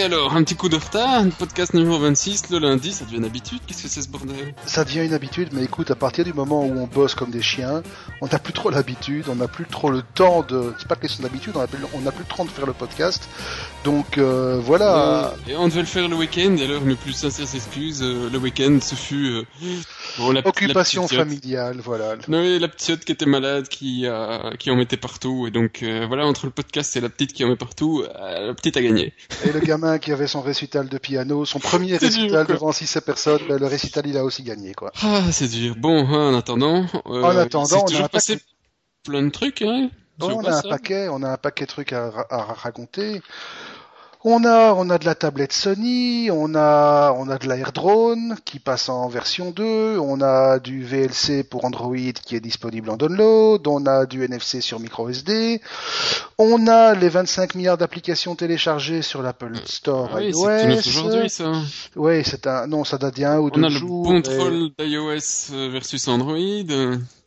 Et alors, un petit coup de retard, podcast numéro 26 le lundi, ça devient une habitude, qu'est-ce que c'est ce bordel? Ça devient une habitude, mais écoute, à partir du moment où on bosse comme des chiens, on n'a plus trop l'habitude, on n'a plus trop le temps de... C'est pas question d'habitude, on n'a plus, plus le temps de faire le podcast. Donc euh, voilà. Et on devait le faire le week-end, et alors mes plus sincères excuses, euh, le week-end ce fut... euh, bon, la- Occupation la familiale, voilà. Non, oui, la petite qui était malade, qui, qui en mettait partout, et donc voilà, entre le podcast et la petite qui en met partout, la petite a gagné. Et le gamin qui avait son récital de piano, son premier dur, récital devant 6 personnes, ben, le récital il a aussi gagné quoi. Ah, c'est dur. Bon, en attendant... euh, En attendant, s'est on a toujours un passé paquet- plein de trucs, hein on a un ça. paquet, on a un paquet de trucs à raconter. On a, on a de la tablette Sony, on a, on a de l'Air Drone qui passe en version 2, on a du VLC pour Android qui est disponible en download, on a du NFC sur microSD, on a les 25 milliards d'applications téléchargées sur l'Apple Store Ah oui, iOS. c'est aujourd'hui, ça. Oui, c'est un, non, ça date d'il y a un ou On deux a le jours. contrôle d'iOS euh, versus Android.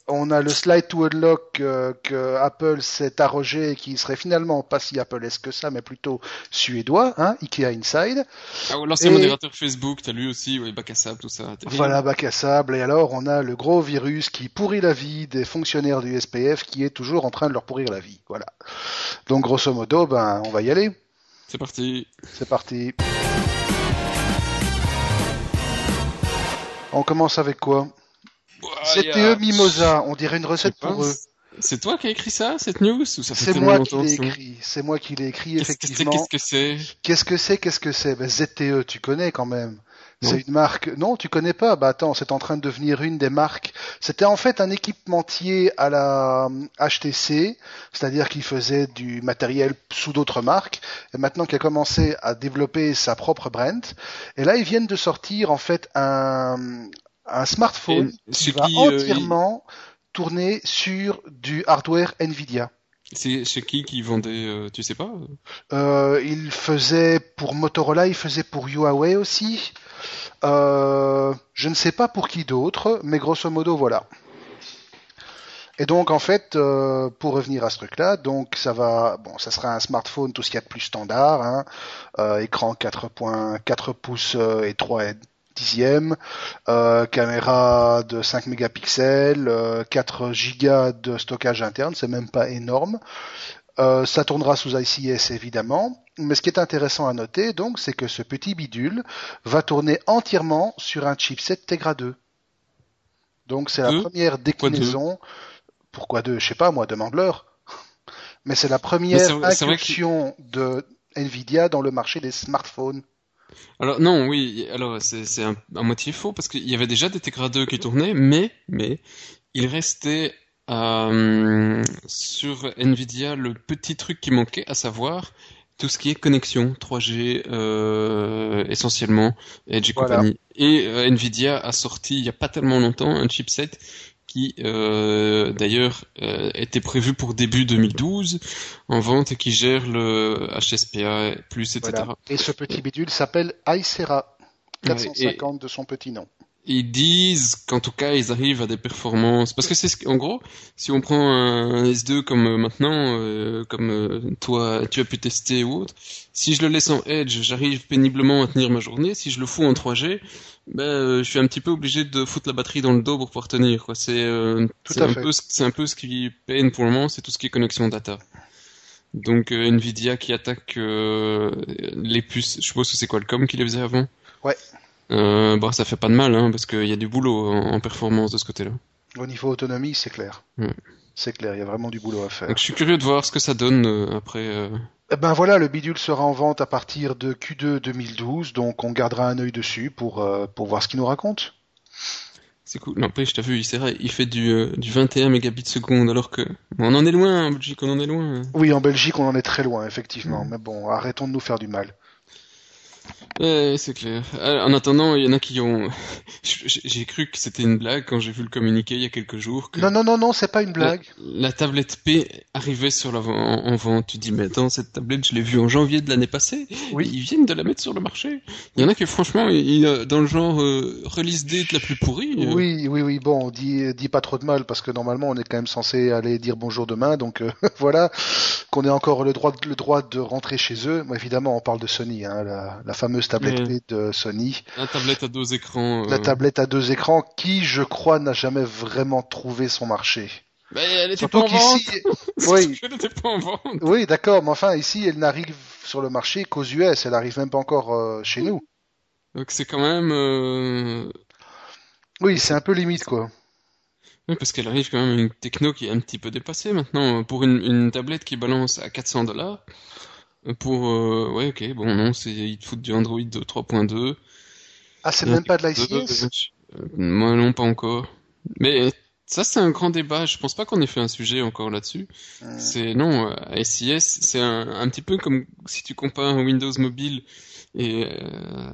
On a le slide to unlock euh, que Apple s'est arrogé et qui serait finalement pas si Apple-esque que ça, mais plutôt suédois, hein, Ikea Inside. Ah, ou l'ancien Et- modérateur Facebook, t'as lu aussi, ouais, bac à sable, tout ça. Voilà, bac à sable. Et alors, on a le gros virus qui pourrit la vie des fonctionnaires du SPF qui est toujours en train de leur pourrir la vie. Voilà. Donc, grosso modo, ben, on va y aller. C'est parti. C'est parti. On commence avec quoi? Ouah, y a- CTE Mimosa, on dirait une recette pour eux. C'est toi qui as écrit ça, cette news ou ça fait C'est moi qui l'ai écrit. C'est moi qui l'ai écrit, Qu'est-ce que c'est effectivement. Qu'est-ce que c'est Qu'est-ce que c'est Qu'est-ce que c'est? Ben, ZTE, tu connais quand même. Non. C'est une marque. Non, tu connais pas. Bah attends, c'est en train de devenir une des marques. C'était en fait un équipementier à la euh, HTC, c'est-à-dire qu'il faisait du matériel sous d'autres marques, et maintenant qu'il a commencé à développer sa propre brand. Et là, ils viennent de sortir en fait un un smartphone Et qui va qui, euh, entièrement tourner sur du hardware Nvidia. C'est chez qui qui vendait, euh, tu sais pas Euh, il faisait pour Motorola, il faisait pour Huawei aussi. Euh, je ne sais pas pour qui d'autre, mais grosso modo voilà. Et donc en fait, euh, pour revenir à ce truc-là, donc ça va, bon, ça sera un smartphone tout ce qu'il y a de plus standard, hein, euh, écran 4.4 pouces euh, et 3 dixièmes, euh, caméra de 5 mégapixels, euh, 4 gigas de stockage interne, c'est même pas énorme. Euh, ça tournera sous ICS évidemment, mais ce qui est intéressant à noter donc, c'est que ce petit bidule va tourner entièrement sur un chipset Tegra 2. Donc c'est la Deux première déclinaison. Pourquoi deux? Je sais pas, moi, demande-leur. Mais c'est la première que- incursion de Nvidia dans le marché des smartphones. Alors non, oui, alors c'est un- à moitié faux parce qu'il y avait déjà des Tegra 2 qui tournaient, mais mais il restait euh, sur Nvidia le petit truc qui manquait, à savoir tout ce qui est connexion 3G euh, essentiellement, Edge et Voilà. compagnie. Et euh, Nvidia a sorti il y a pas tellement longtemps un chipset qui euh, d'ailleurs euh, était prévu pour début 2012 en vente et qui gère le HSPA plus etc. Voilà. Et ce petit bidule s'appelle Icera. Ouais, 450 de son petit nom. Ils disent qu'en tout cas ils arrivent à des performances parce que c'est ce- en gros si on prend un S2 comme euh, maintenant euh, comme toi tu as pu tester ou autre si je le laisse en Edge j'arrive péniblement à tenir ma journée si je le fous en 3G ben euh, je suis un petit peu obligé de foutre la batterie dans le dos pour pouvoir tenir quoi c'est euh, c'est un peu ce- c'est un peu ce qui peine pour le moment c'est tout ce qui est connexion data donc euh, Nvidia qui attaque les puces je suppose que c'est Qualcomm qui les faisait avant Ouais. bon, ça fait pas de mal, hein, parce qu'il y a du boulot en, en performance de ce côté-là. Au niveau autonomie, c'est clair. C'est clair, il y a vraiment du boulot à faire. Donc je suis curieux de voir ce que ça donne euh, après. euh, Eh ben voilà, le bidule sera en vente à partir de Q2 2012, donc on gardera un œil dessus pour, euh, pour voir ce qu'il nous raconte. C'est cool. N'empêche, t'as vu, il, c'est vrai, il fait du, du 21 mégabits seconde, alors que on en est loin, en Belgique, on en est loin. Oui, en Belgique, on en est très loin, effectivement. Mm. Mais bon, arrêtons de nous faire du mal. Ouais, c'est clair. Euh, En attendant, il y en a qui ont. J'ai cru que c'était une blague quand j'ai vu le communiqué il y a quelques jours. Que Non, non, non, non, c'est pas une blague. La, la tablette P arrivait sur la, en, en vente. Tu dis, mais attends, cette tablette, je l'ai vue en janvier de l'année passée. Oui. Ils viennent de la mettre sur le marché. Il y en a qui, franchement, il, il- dans le genre euh, release date la plus pourrie. euh, Oui, oui, oui. Bon, dis, dis pas trop de mal parce que normalement on est quand même censé aller dire bonjour demain, donc euh, voilà qu'on ait encore le droit, de- le droit de rentrer chez eux. Bon, évidemment, on parle de Sony, hein, la, la fameuse tablette de Sony, La tablette à deux écrans. euh, la tablette à deux écrans, qui, je crois, n'a jamais vraiment trouvé son marché. Mais elle était Surtout pas en vente. qu'ici, oui. Elle était pas en vente. oui, d'accord, mais enfin ici, elle n'arrive sur le marché qu'aux US, elle arrive même pas encore euh, chez nous. Donc c'est quand même. euh, Oui, c'est un peu limite, quoi. Oui, parce qu'elle arrive quand même à une techno qui est un petit peu dépassée maintenant. Pour une, une tablette qui balance à 400 dollars, pour... euh, ouais, ok, bon, non, c'est ils te foutent du Android de 3.2. Ah, c'est même pas de l'ICS euh, Moi non, pas encore. Mais ça, c'est un grand débat. Je pense pas qu'on ait fait un sujet encore là-dessus. Hmm. C'est non, euh, SIS, c'est un, un petit peu comme si tu compares Windows Mobile et euh,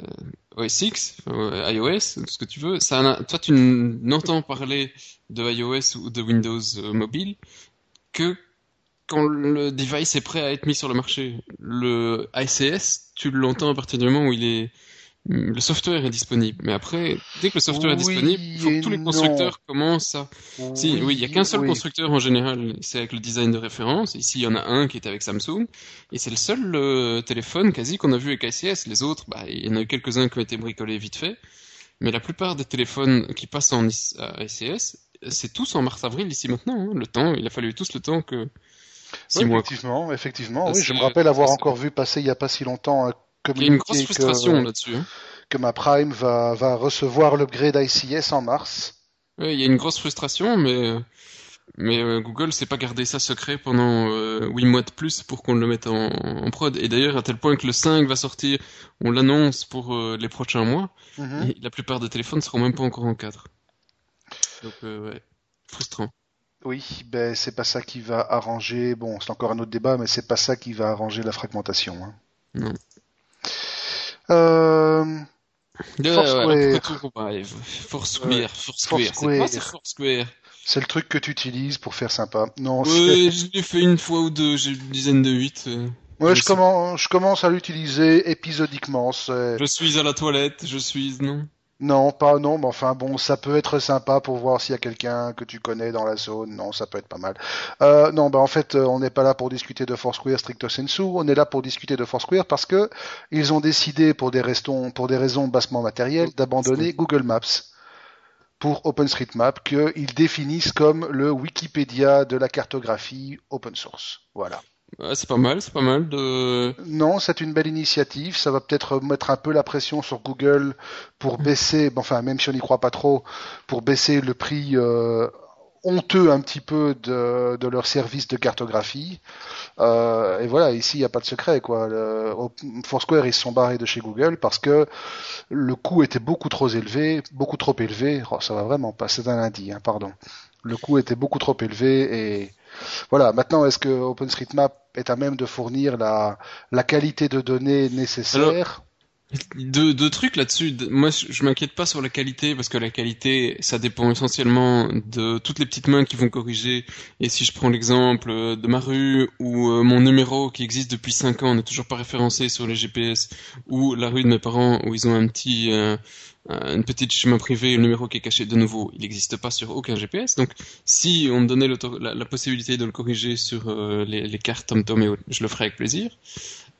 OS X, euh, iOS, ce que tu veux. Ça, toi, tu n'entends parler de iOS ou de Windows euh, Mobile que quand le device est prêt à être mis sur le marché. Le ICS, tu l'entends à partir du moment où il est le software est disponible. Mais après, dès que le software est disponible, il faut que tous les non. constructeurs commencent à si, oui, il y a qu'un seul oui. constructeur en général, c'est avec le design de référence. Ici, il y en a un qui est avec Samsung, et c'est le seul euh, téléphone quasi qu'on a vu avec ICS. Les autres, bah, il y en a eu quelques-uns qui ont été bricolés vite fait, mais la plupart des téléphones qui passent en ICS, c'est tous en mars-avril ici maintenant. hein. Le temps, il a fallu tous le temps que six Oui, mois. effectivement, effectivement. Oui, je me rappelle avoir encore vu passer il y a pas si longtemps un Il y a une communiqué grosse frustration que, là-dessus. hein. que ma Prime va, va recevoir l'upgrade ICS en mars. Ouais, il y a une grosse frustration, mais mais euh, Google s'est pas gardé ça secret pendant euh, 8 mois de plus pour qu'on le mette en, en prod. Et d'ailleurs, à tel point que le 5 va sortir, on l'annonce pour euh, les prochains mois, Mhm. et la plupart des téléphones seront même pas encore en cadre. Donc, euh, ouais, frustrant. Oui, ben c'est pas ça qui va arranger. Bon, c'est encore un autre débat, mais c'est pas ça qui va arranger la fragmentation. hein. Non. Euh, Foursquare. Foursquare, Foursquare. C'est Foursquare. c'est le truc que tu utilises pour faire sympa. Non, Ouais, je l'ai fait une fois ou deux, j'ai une dizaine de huit. euh. c'est- ouais, je commence, je commence à l'utiliser épisodiquement. Je suis à la toilette, je suis, non? Non, pas non, mais enfin bon, ça peut être sympa pour voir s'il y a quelqu'un que tu connais dans la zone. Non, ça peut être pas mal. Euh, non, bah en fait, euh, on n'est pas là pour discuter de Foursquare stricto sensu. On est là pour discuter de Foursquare parce que ils ont décidé, pour des raisons, pour des raisons bassement matérielles, d'abandonner Google Maps pour OpenStreetMap, qu'ils définissent comme le Wikipédia de la cartographie open source. Voilà. Ouais, c'est pas mal, c'est pas mal de. Non, c'est une belle initiative. Ça va peut-être mettre un peu la pression sur Google pour baisser, bon, enfin, même si on n'y croit pas trop, pour baisser le prix euh, honteux un petit peu de, de leur service de cartographie. Euh, et voilà, ici, il n'y a pas de secret, quoi. Le, au- Foursquare, ils se sont barrés de chez Google parce que le coût était beaucoup trop élevé, beaucoup trop élevé. Oh, ça va vraiment pas, c'est un lundi, hein, pardon. Le coût était beaucoup trop élevé et voilà. Maintenant, est-ce que OpenStreetMap est à même de fournir la, la qualité de données nécessaire Deux, trucs là-dessus. De- Moi, je, m'inquiète pas sur la qualité parce que la qualité, ça dépend essentiellement de toutes les petites mains qui vont corriger. Et si je prends l'exemple euh, de ma rue ou euh, mon numéro qui existe depuis 5 ans n'est toujours pas référencé sur les GPS ou la rue de mes parents où ils ont un petit euh, une petite chemin privé, le numéro qui est caché de nouveau, il n'existe pas sur aucun GPS. Donc, si on me donnait la, la possibilité de le corriger sur euh, les, les cartes TomTom et autres, je le ferais avec plaisir.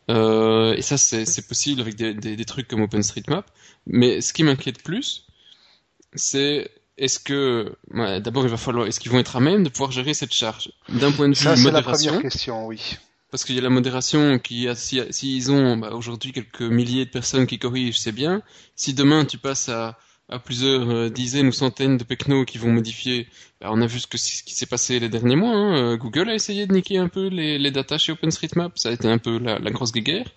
Euh, et ça, c'est possible avec des, des, des trucs comme OpenStreetMap. Mais ce qui m'inquiète plus, c'est est-ce que, ouais, d'abord, il va falloir, est-ce qu'ils vont être à même de pouvoir gérer cette charge? D'un point de vue Ça, c'est la modération, première question, oui. Parce qu'il y a la modération qui, a, si, s'ils ont bah, aujourd'hui quelques milliers de personnes qui corrigent, c'est bien. Si demain tu passes à, à plusieurs euh, dizaines ou centaines de pecnos qui vont modifier, bah, on a vu ce, que, ce qui s'est passé les derniers mois. hein. Euh, Google a essayé de niquer un peu les, les datas chez OpenStreetMap, ça a été un peu la, la grosse guéguerre.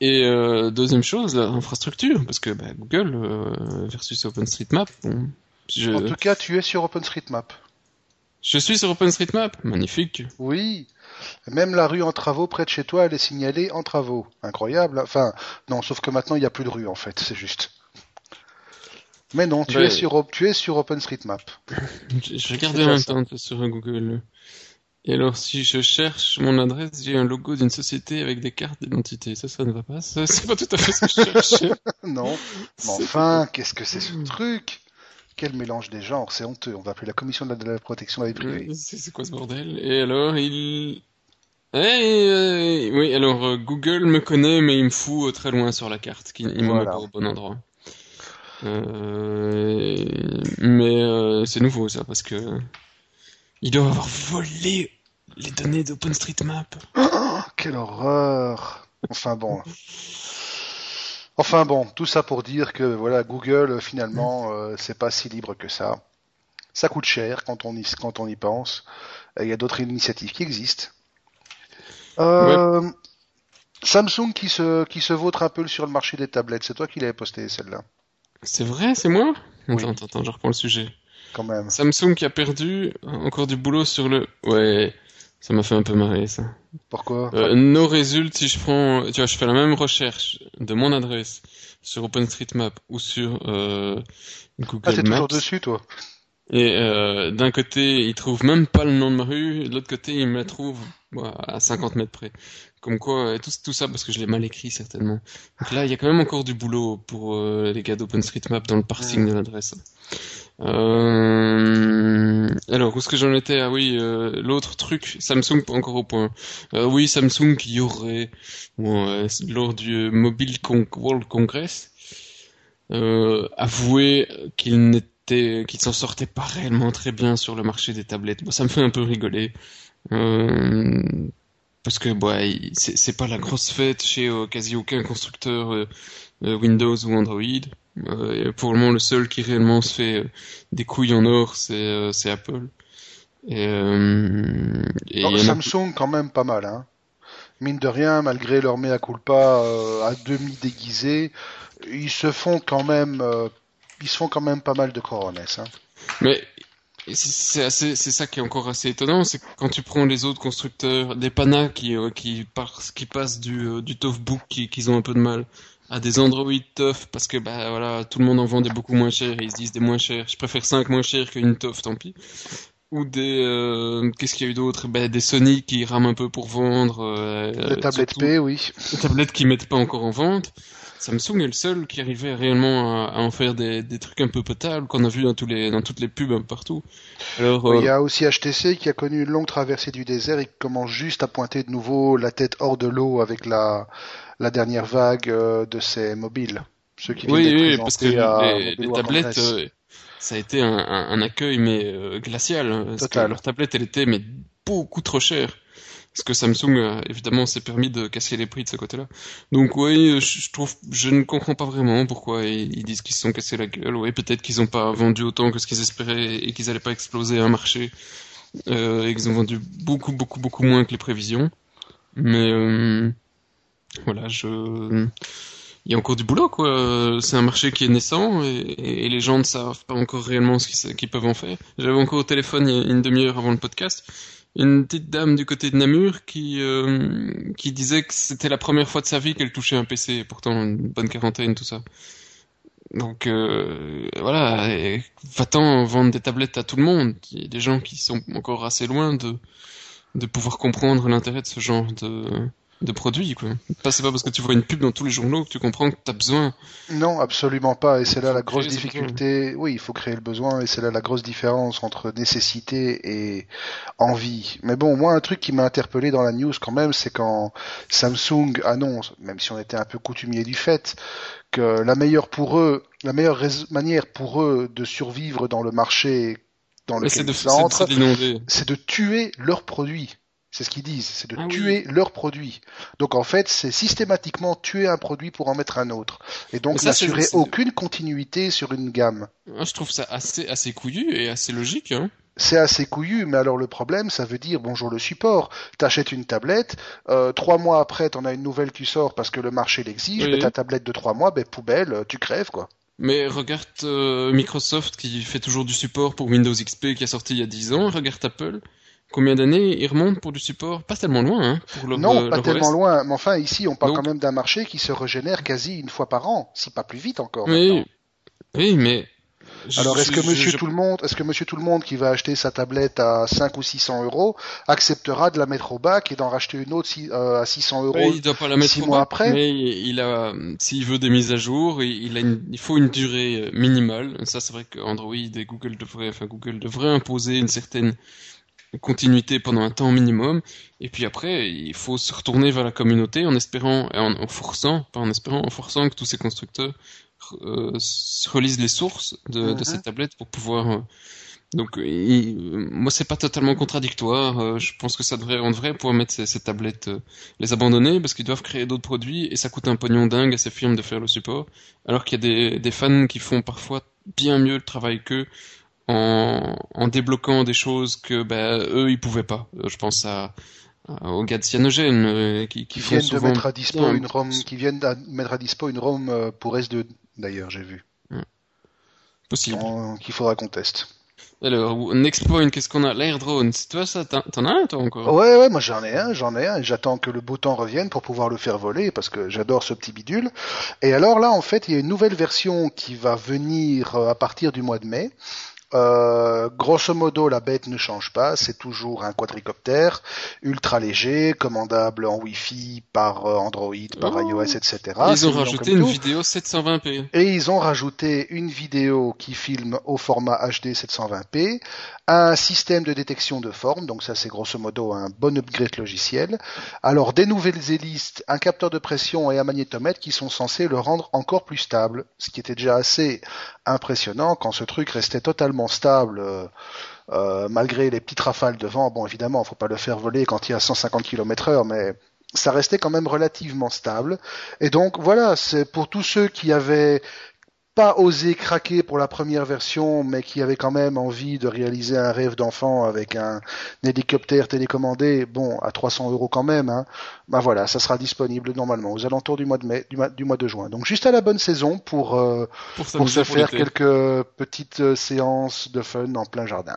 Et euh, deuxième chose, l'infrastructure, parce que bah, Google euh, versus OpenStreetMap, bon, je... En tout cas, tu es sur OpenStreetMap. Je suis sur OpenStreetMap, magnifique. Oui. Même la rue en travaux près de chez toi, elle est signalée en travaux. Incroyable. hein. Enfin, non, sauf que maintenant il n'y a plus de rue en fait, c'est juste. Mais non, tu Ouais. es sur tu es sur OpenStreetMap. Je déjà en même temps sur Google. Et alors, si je cherche mon adresse, j'ai un logo d'une société avec des cartes d'identité. Ça, ça ne va pas. Ça, C'est pas tout à fait ce que je cherchais. non. Mais enfin, qu'est-ce que c'est ce truc? Quel mélange des genres, c'est honteux. On va appeler la commission de la, de la protection de la vie privée. C'est quoi ce bordel? Et alors, il... Eh, euh, oui, alors euh, Google me connaît, mais il me fout euh, très loin sur la carte. qu'il- Il me met pas au bon endroit. Mais c'est nouveau ça, parce que ils doivent avoir volé les données d'OpenStreetMap. Oh, quelle horreur Enfin bon. Enfin bon, tout ça pour dire que voilà, Google finalement, euh, c'est pas si libre que ça. Ça coûte cher quand on y, quand on y pense. Il y a d'autres initiatives qui existent. Euh, Samsung qui se, qui se vautre un peu sur le marché des tablettes. C'est toi qui l'avais posté celle-là, C'est vrai, c'est moi? Oui. Attends, attends, attends, je reprends le sujet. quand même. Samsung qui a perdu encore du boulot sur le... Ouais, ça m'a fait un peu marrer ça. Pourquoi? Euh, nos résultats, si je prends, tu vois, je fais la même recherche de mon adresse sur OpenStreetMap ou sur euh, Google Ah, t'es Maps, toujours dessus, toi? Et euh, d'un côté, ils trouvent même pas le nom de ma rue, de l'autre côté, ils me la trouvent à 50 mètres près. Comme quoi, euh, tout, tout ça parce que je l'ai mal écrit certainement. Donc là, il y a quand même encore du boulot pour euh, les gars d'OpenStreetMap dans le parsing de l'adresse. Euh, alors, où est-ce que j'en étais? Ah oui, euh, l'autre truc, Samsung encore au point. Euh, oui, Samsung qui aurait, bon, lors du Mobile Con- World Congress, avoué qu'il n'était, qu'il s'en sortait pas réellement très bien sur le marché des tablettes. Bon, ça me fait un peu rigoler. Euh, parce que bah, c'est pas la grosse fête chez euh, quasi aucun constructeur euh, Windows ou Android. Et pour le moment, le seul qui réellement se fait des couilles en or, c'est Apple. Et, Non, a- Samsung, quand même pas mal. Hein. Mine de rien, malgré leur mea culpa à demi déguisé, ils se font quand même, ils se font quand même pas mal de coronets. Hein. Mais c'est c'est assez, c'est ça qui est encore assez étonnant, c'est que quand tu prends les autres constructeurs, des Pana qui euh, qui, par- qui passent du euh, du Toughbook qui qu'ils ont un peu de mal à des Android Tough parce que bah voilà tout le monde en vend des beaucoup moins chers et ils se disent des moins chers. Je préfère 5 moins chers qu'une Tough, tant pis. Ou des euh, qu'est-ce qu'il y a eu d'autre? Ben des Sony qui rament un peu pour vendre. Euh, Les tablettes P, oui. les tablettes qui mettent pas encore en vente. Samsung est le seul qui arrivait réellement à, à en faire des, des trucs un peu potables qu'on a vu dans tous les dans toutes les pubs un peu partout. Alors Il y euh, a aussi HTC qui a connu une longue traversée du désert et qui commence juste à pointer de nouveau la tête hors de l'eau avec la, la dernière vague euh, de ses mobiles. Ceux qui viennent oui, oui, parce que les, tablettes, euh, ça a été un, un, un accueil mais euh, glacial. hein, parce Total. que leur tablette, elle était mais beaucoup trop chère. Parce que Samsung, euh, évidemment, s'est permis de casser les prix de ce côté-là. Donc oui, je, trouve, je ne comprends pas vraiment pourquoi ils, disent qu'ils se sont cassés la gueule. Oui, peut-être qu'ils n'ont pas vendu autant que ce qu'ils espéraient et qu'ils n'allaient pas exploser un marché. Euh, et qu'ils ont vendu beaucoup, beaucoup, beaucoup moins que les prévisions. Mais euh, voilà, je... Il y a encore du boulot, quoi. C'est un marché qui est naissant et, les gens ne savent pas encore réellement ce qu'ils peuvent en faire. J'avais encore au téléphone une demi-heure avant le podcast une petite dame du côté de Namur qui euh, qui disait que c'était la première fois de sa vie qu'elle touchait un PC, pourtant une bonne quarantaine, tout ça. Donc euh, voilà, va-t'en vendre des tablettes à tout le monde. Il y a des gens qui sont encore assez loin de de pouvoir comprendre l'intérêt de ce genre de de produit, quoi. Pas, c'est pas parce que tu vois une pub dans tous les journaux que tu comprends que t'as besoin. Non, absolument pas. Et c'est là la grosse difficulté. Oui, il faut créer le besoin et c'est là la grosse différence entre nécessité et envie. Mais bon, moi, un truc qui m'a interpellé dans la news quand même, c'est quand Samsung annonce, même si on était un peu coutumier du fait, que la meilleure pour eux, la meilleure manière pour eux de survivre dans le marché dans lequel ils entrent, c'est de tuer leurs produits. C'est ce qu'ils disent, c'est de Ah oui. tuer leurs produits. Donc en fait, c'est systématiquement tuer un produit pour en mettre un autre. Et donc n'assurer aucune continuité sur une gamme. Ah, je trouve ça assez assez couillu et assez logique, hein. C'est assez couillu, mais alors le problème, ça veut dire bonjour le support. T'achètes une tablette, euh, trois mois après, t'en as une nouvelle qui sort parce que le marché l'exige, Oui, mais oui. ta tablette de trois mois, ben poubelle, tu crèves quoi. Mais regarde euh, Microsoft qui fait toujours du support pour Windows XP qui a sorti il y a 10 ans. Regarde Apple. Combien d'années ils remontent pour du support? Pas tellement loin, hein, pour le Non, pas tellement OS. loin. Mais enfin, ici, on parle Donc- quand même d'un marché qui se régénère quasi une fois par an, si pas plus vite encore. Oui, oui, mais. je- Alors, est-ce que Monsieur je- Tout le Monde, est-ce que Monsieur Tout le Monde qui va acheter sa tablette à 5 ou 600 euros acceptera de la mettre au bac et d'en racheter une autre si- euh, à 600 euros Ouais, il doit pas la mettre au mois bac, après. Mais il a, s'il veut des mises à jour, il, il a une- il faut une durée euh, minimale. Ça, c'est vrai que Android et Google devraient, enfin Google devrait imposer une certaine continuité pendant un temps minimum. Et puis après, il faut se retourner vers la communauté en espérant, en, en forçant, pas en espérant, en forçant que tous ces constructeurs euh, se relisent les sources de, de Mhm. ces tablettes pour pouvoir. euh, donc, euh, il- euh, moi, c'est pas totalement contradictoire. Euh, je pense que ça devrait, on devrait pouvoir mettre ces, ces tablettes, euh, les abandonner parce qu'ils doivent créer d'autres produits et ça coûte un pognon dingue à ces firmes de faire le support. Alors qu'il y a des, des fans qui font parfois bien mieux le travail qu'eux en, en débloquant des choses que ben, eux ils pouvaient pas. Euh, Je pense à, aux gars de Cyanogen euh, qui, qui viennent de mettre à dispo bien. une ROM, qui viennent de mettre à dispo une ROM pour S2 d'ailleurs, j'ai vu, possible. Qu'il faudra qu'on teste. Alors, Next Point, qu'est-ce qu'on a L'air drone, c'est toi ça T'en as un toi encore? Ouais, ouais, moi j'en ai un, j'en ai un, et j'attends que le beau temps revienne pour pouvoir le faire voler, parce que j'adore ce petit bidule. Et alors là, en fait, il y a une nouvelle version qui va venir euh, à partir du mois de mai. Euh, grosso modo, la bête ne change pas, c'est toujours un quadricoptère, ultra léger, commandable en Wi-Fi par euh, Android, par Oh. iOS, etc. Ils ont rajouté une tout. vidéo 720p. Et ils ont rajouté une vidéo qui filme au format HD 720p, un système de détection de forme, donc ça c'est grosso modo un bon upgrade logiciel. Alors des nouvelles hélices, un capteur de pression et un magnétomètre qui sont censés le rendre encore plus stable, ce qui était déjà assez impressionnant quand ce truc restait totalement stable. euh, euh, malgré les petites rafales de vent, bon évidemment, faut pas le faire voler quand il y a 150 km heure, mais ça restait quand même relativement stable. Et donc voilà, c'est pour tous ceux qui avaient pas osé craquer pour la première version, mais qui avaient quand même envie de réaliser un rêve d'enfant avec un, hélicoptère télécommandé, bon, à 300 euros quand même, hein, ben voilà, ça sera disponible normalement aux alentours du mois de mai, du mois, du mois de juin. Donc juste à la bonne saison pour, euh, Pour, pour s'amuser se faire quelques petites euh, séances de fun en plein jardin.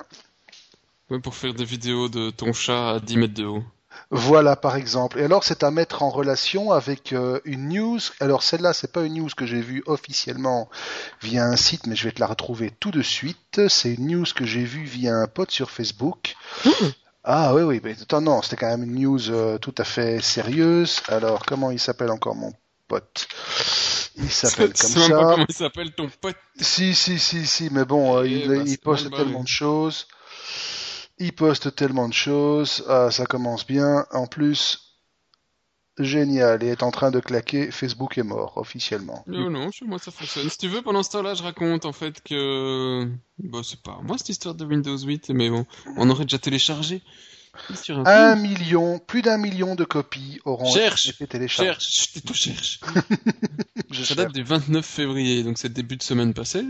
Ouais, pour faire des vidéos de ton chat à 10 mètres de haut. Voilà par exemple. Et alors c'est à mettre en relation avec euh, une news. Alors celle-là c'est pas une news que j'ai vue officiellement via un site, mais je vais te la retrouver tout de suite. C'est une news que j'ai vue via un pote sur Facebook. Ah oui oui, mais attends non, c'était quand même une news euh, tout à fait sérieuse. Alors comment il s'appelle encore mon pote? Il s'appelle comme même pas ça. comment il s'appelle ton pote. Si, si, si, si, mais bon, euh, Eh il, bah, il poste tellement de choses. Il poste tellement de choses. Ah, ça commence bien. En plus, génial. Il est en train de claquer. Facebook est mort, officiellement. Non, non, chez moi ça fonctionne. Si tu veux, pendant ce temps-là, je raconte en fait que. Bon, c'est pas moi cette histoire de Windows 8, mais bon, on aurait déjà téléchargé. Sur un million, plus d'un million de copies auront Cherche, été téléchargées. Cherche, je tout cherche. Je Ça cherche. date du 29 février, donc c'est début de semaine passée.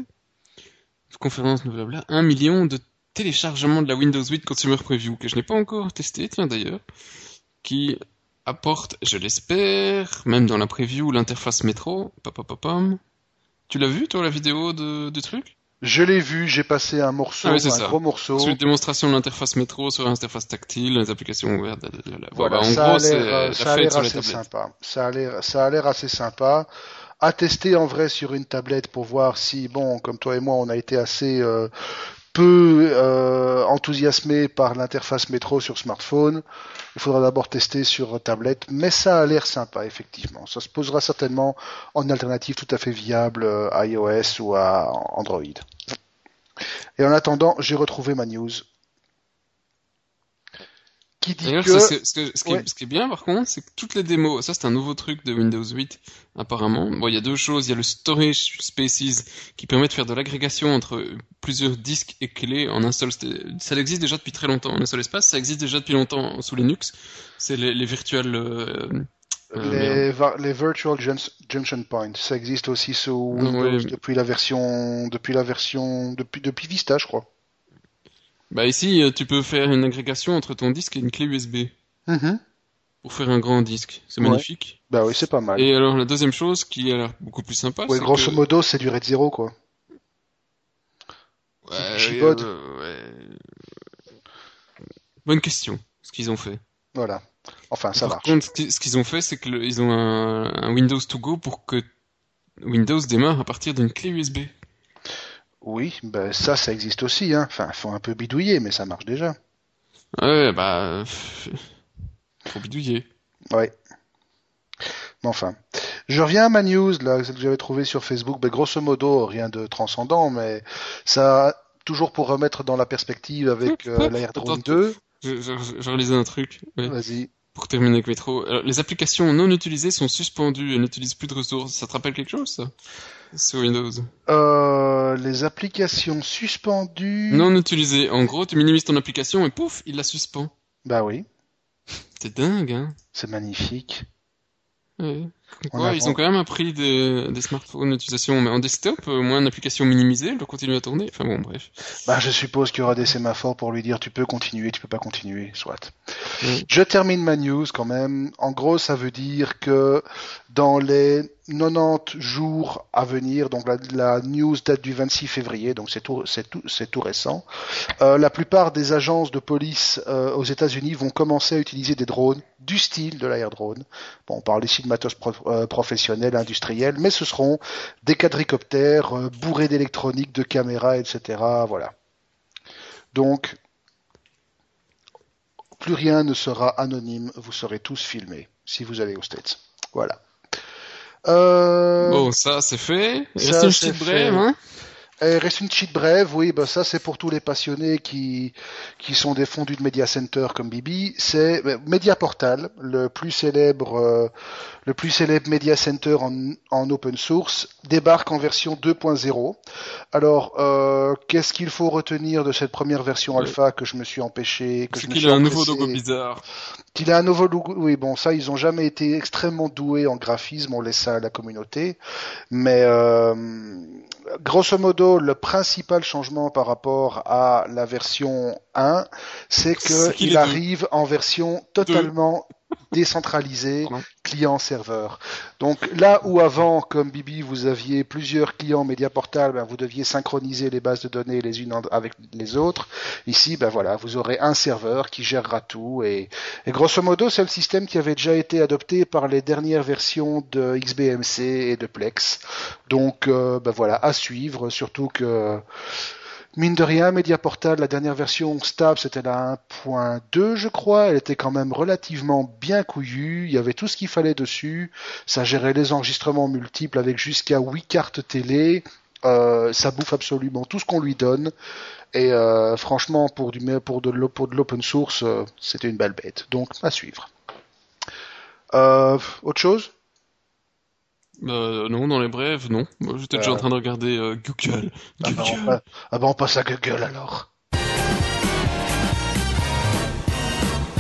Conférence blablabla. Un million de téléchargements de la Windows 8 Consumer Preview, que je n'ai pas encore testé, tiens d'ailleurs, qui apporte, je l'espère, même dans la preview, l'interface métro. Papapapam. Tu l'as vu, toi, la vidéo de, du truc? Je l'ai vu, j'ai passé un morceau, Ah oui, un ça. gros morceau. C'est une démonstration de l'interface métro sur l'interface tactile, les applications ouvertes. Voilà, en ça gros, c'est euh, la ça a fête l'air sur les tablettes. sympa. Ça a l'air, ça a l'air assez sympa. À tester en vrai sur une tablette pour voir si, bon, comme toi et moi, on a été assez euh, peu euh, enthousiasmés par l'interface métro sur smartphone. Il faudra d'abord tester sur tablette, mais ça a l'air sympa, effectivement. Ça se posera certainement en alternative tout à fait viable euh, à iOS ou à Android. Et en attendant, j'ai retrouvé ma news. Qui dit que... ce, que- ce qui est- Ouais. ce qui est bien par contre, c'est que toutes les démos, ça c'est un nouveau truc de Windows 8 apparemment. Bon, il y a deux choses, il y a le storage spaces qui permet de faire de l'agrégation entre plusieurs disques et clés en un seul. Ça existe déjà depuis très longtemps en un seul espace, ça existe déjà depuis longtemps sous Linux. C'est les, les virtual. euh, euh. Les, Virtual Jun- Junction Points, ça existe aussi sous Windows Ouais. depuis la version, depuis la version, depuis, depuis Vista, je crois. Bah ici, euh, tu peux faire une agrégation entre ton disque et une clé USB. Mhm. pour faire un grand disque. C'est Ouais. magnifique. Bah oui, c'est pas mal. Et alors la deuxième chose qui a l'air beaucoup plus sympa, Oui, c'est grosso que... modo, c'est du Red Zero, quoi. Ouais, euh, ouais. Bonne question, ce qu'ils ont fait. Voilà. Enfin, ça Par marche. contre, ce qu'ils- ce qu'ils ont fait, c'est qu'ils ont un, un Windows to go pour que Windows démarre à partir d'une clé USB. Oui, ben ça, ça existe aussi, hein. Enfin, faut un peu bidouiller, mais ça marche déjà. Ouais, bah, faut bidouiller. Ouais. Mais enfin. Je reviens à ma news, là, celle que j'avais trouvée sur Facebook. Ben, grosso modo, rien de transcendant, mais ça, toujours pour remettre dans la perspective avec euh, l'AirDrone Attends, 2. Je, je, je réalisais un truc. ouais. Vas-y. Pour terminer avec Metro, Alors, les applications non utilisées sont suspendues et n'utilisent plus de ressources. Ça te rappelle quelque chose, ça? Sur Windows? Euh, les applications suspendues. Non utilisées. En gros, tu minimises ton application et pouf, il la suspend. Bah oui, C'est dingue, hein c'est magnifique. Ouais. On Ouais, a- ils ont quand même appris des, des smartphones d'utilisation, mais en desktop, euh, au moins une application minimisée, elle doit continuer à tourner. Enfin bon, bref. Bah, je suppose qu'il y aura des sémaphores pour lui dire tu peux continuer, tu peux pas continuer, soit. Ouais. Je termine ma news quand même. En gros, ça veut dire que dans les 90 jours à venir, donc la, la news date du 26 février, donc c'est tout, c'est tout, c'est tout récent. euh, la plupart des agences de police euh, aux États-Unis vont commencer à utiliser des drones du style de l'air-drone. Bon, on parle ici de matos pro- euh, professionnels, industriels, mais ce seront des quadricoptères euh, bourrés d'électronique, de caméras, etc. Voilà. Donc, plus rien ne sera anonyme, vous serez tous filmés si vous allez aux States. Voilà. Euh, Bon, ça, c'est fait. Il reste une petite brève, hein et reste une cheat brève, oui, bah ça c'est pour tous les passionnés qui qui sont des fondus de Media Center comme Bibi. C'est euh, Media Portal, le plus célèbre euh, le plus célèbre Media Center en, en open source, débarque en version 2.0. Alors, euh, qu'est-ce qu'il faut retenir de cette première version Ouais. alpha que je me suis empêché, que je qu'il suis a un nouveau logo bizarre. qu'il a un nouveau logo. Oui, bon, ça, ils ont jamais été extrêmement doués en graphisme, on laisse ça à la communauté. Mais euh, grosso modo, le principal changement par rapport à la version 1, c'est qu'il arrive en version totalement décentralisée, Pardon. client-serveur. Donc là où avant, comme Bibi, vous aviez plusieurs clients Mediaportal, ben, vous deviez synchroniser les bases de données les unes avec les autres. Ici, ben voilà, vous aurez un serveur qui gérera tout et, et grosso modo, c'est le système qui avait déjà été adopté par les dernières versions de XBMC et de Plex. Donc, euh, ben voilà, à suivre, surtout que Mine de rien, Mediaportal, la dernière version stable, c'était la 1.2, je crois. Elle était quand même relativement bien couillue. Il y avait tout ce qu'il fallait dessus. Ça gérait les enregistrements multiples avec jusqu'à 8 cartes télé. Euh, ça bouffe absolument tout ce qu'on lui donne. Et euh, franchement, pour, du, pour de l'open source, euh, c'était une belle bête. Donc, à suivre. Autre chose? Euh, non, dans les brèves, non. J'étais déjà Euh. en train de regarder euh, Google. ah bah, pa- ah bah, on passe à Google alors.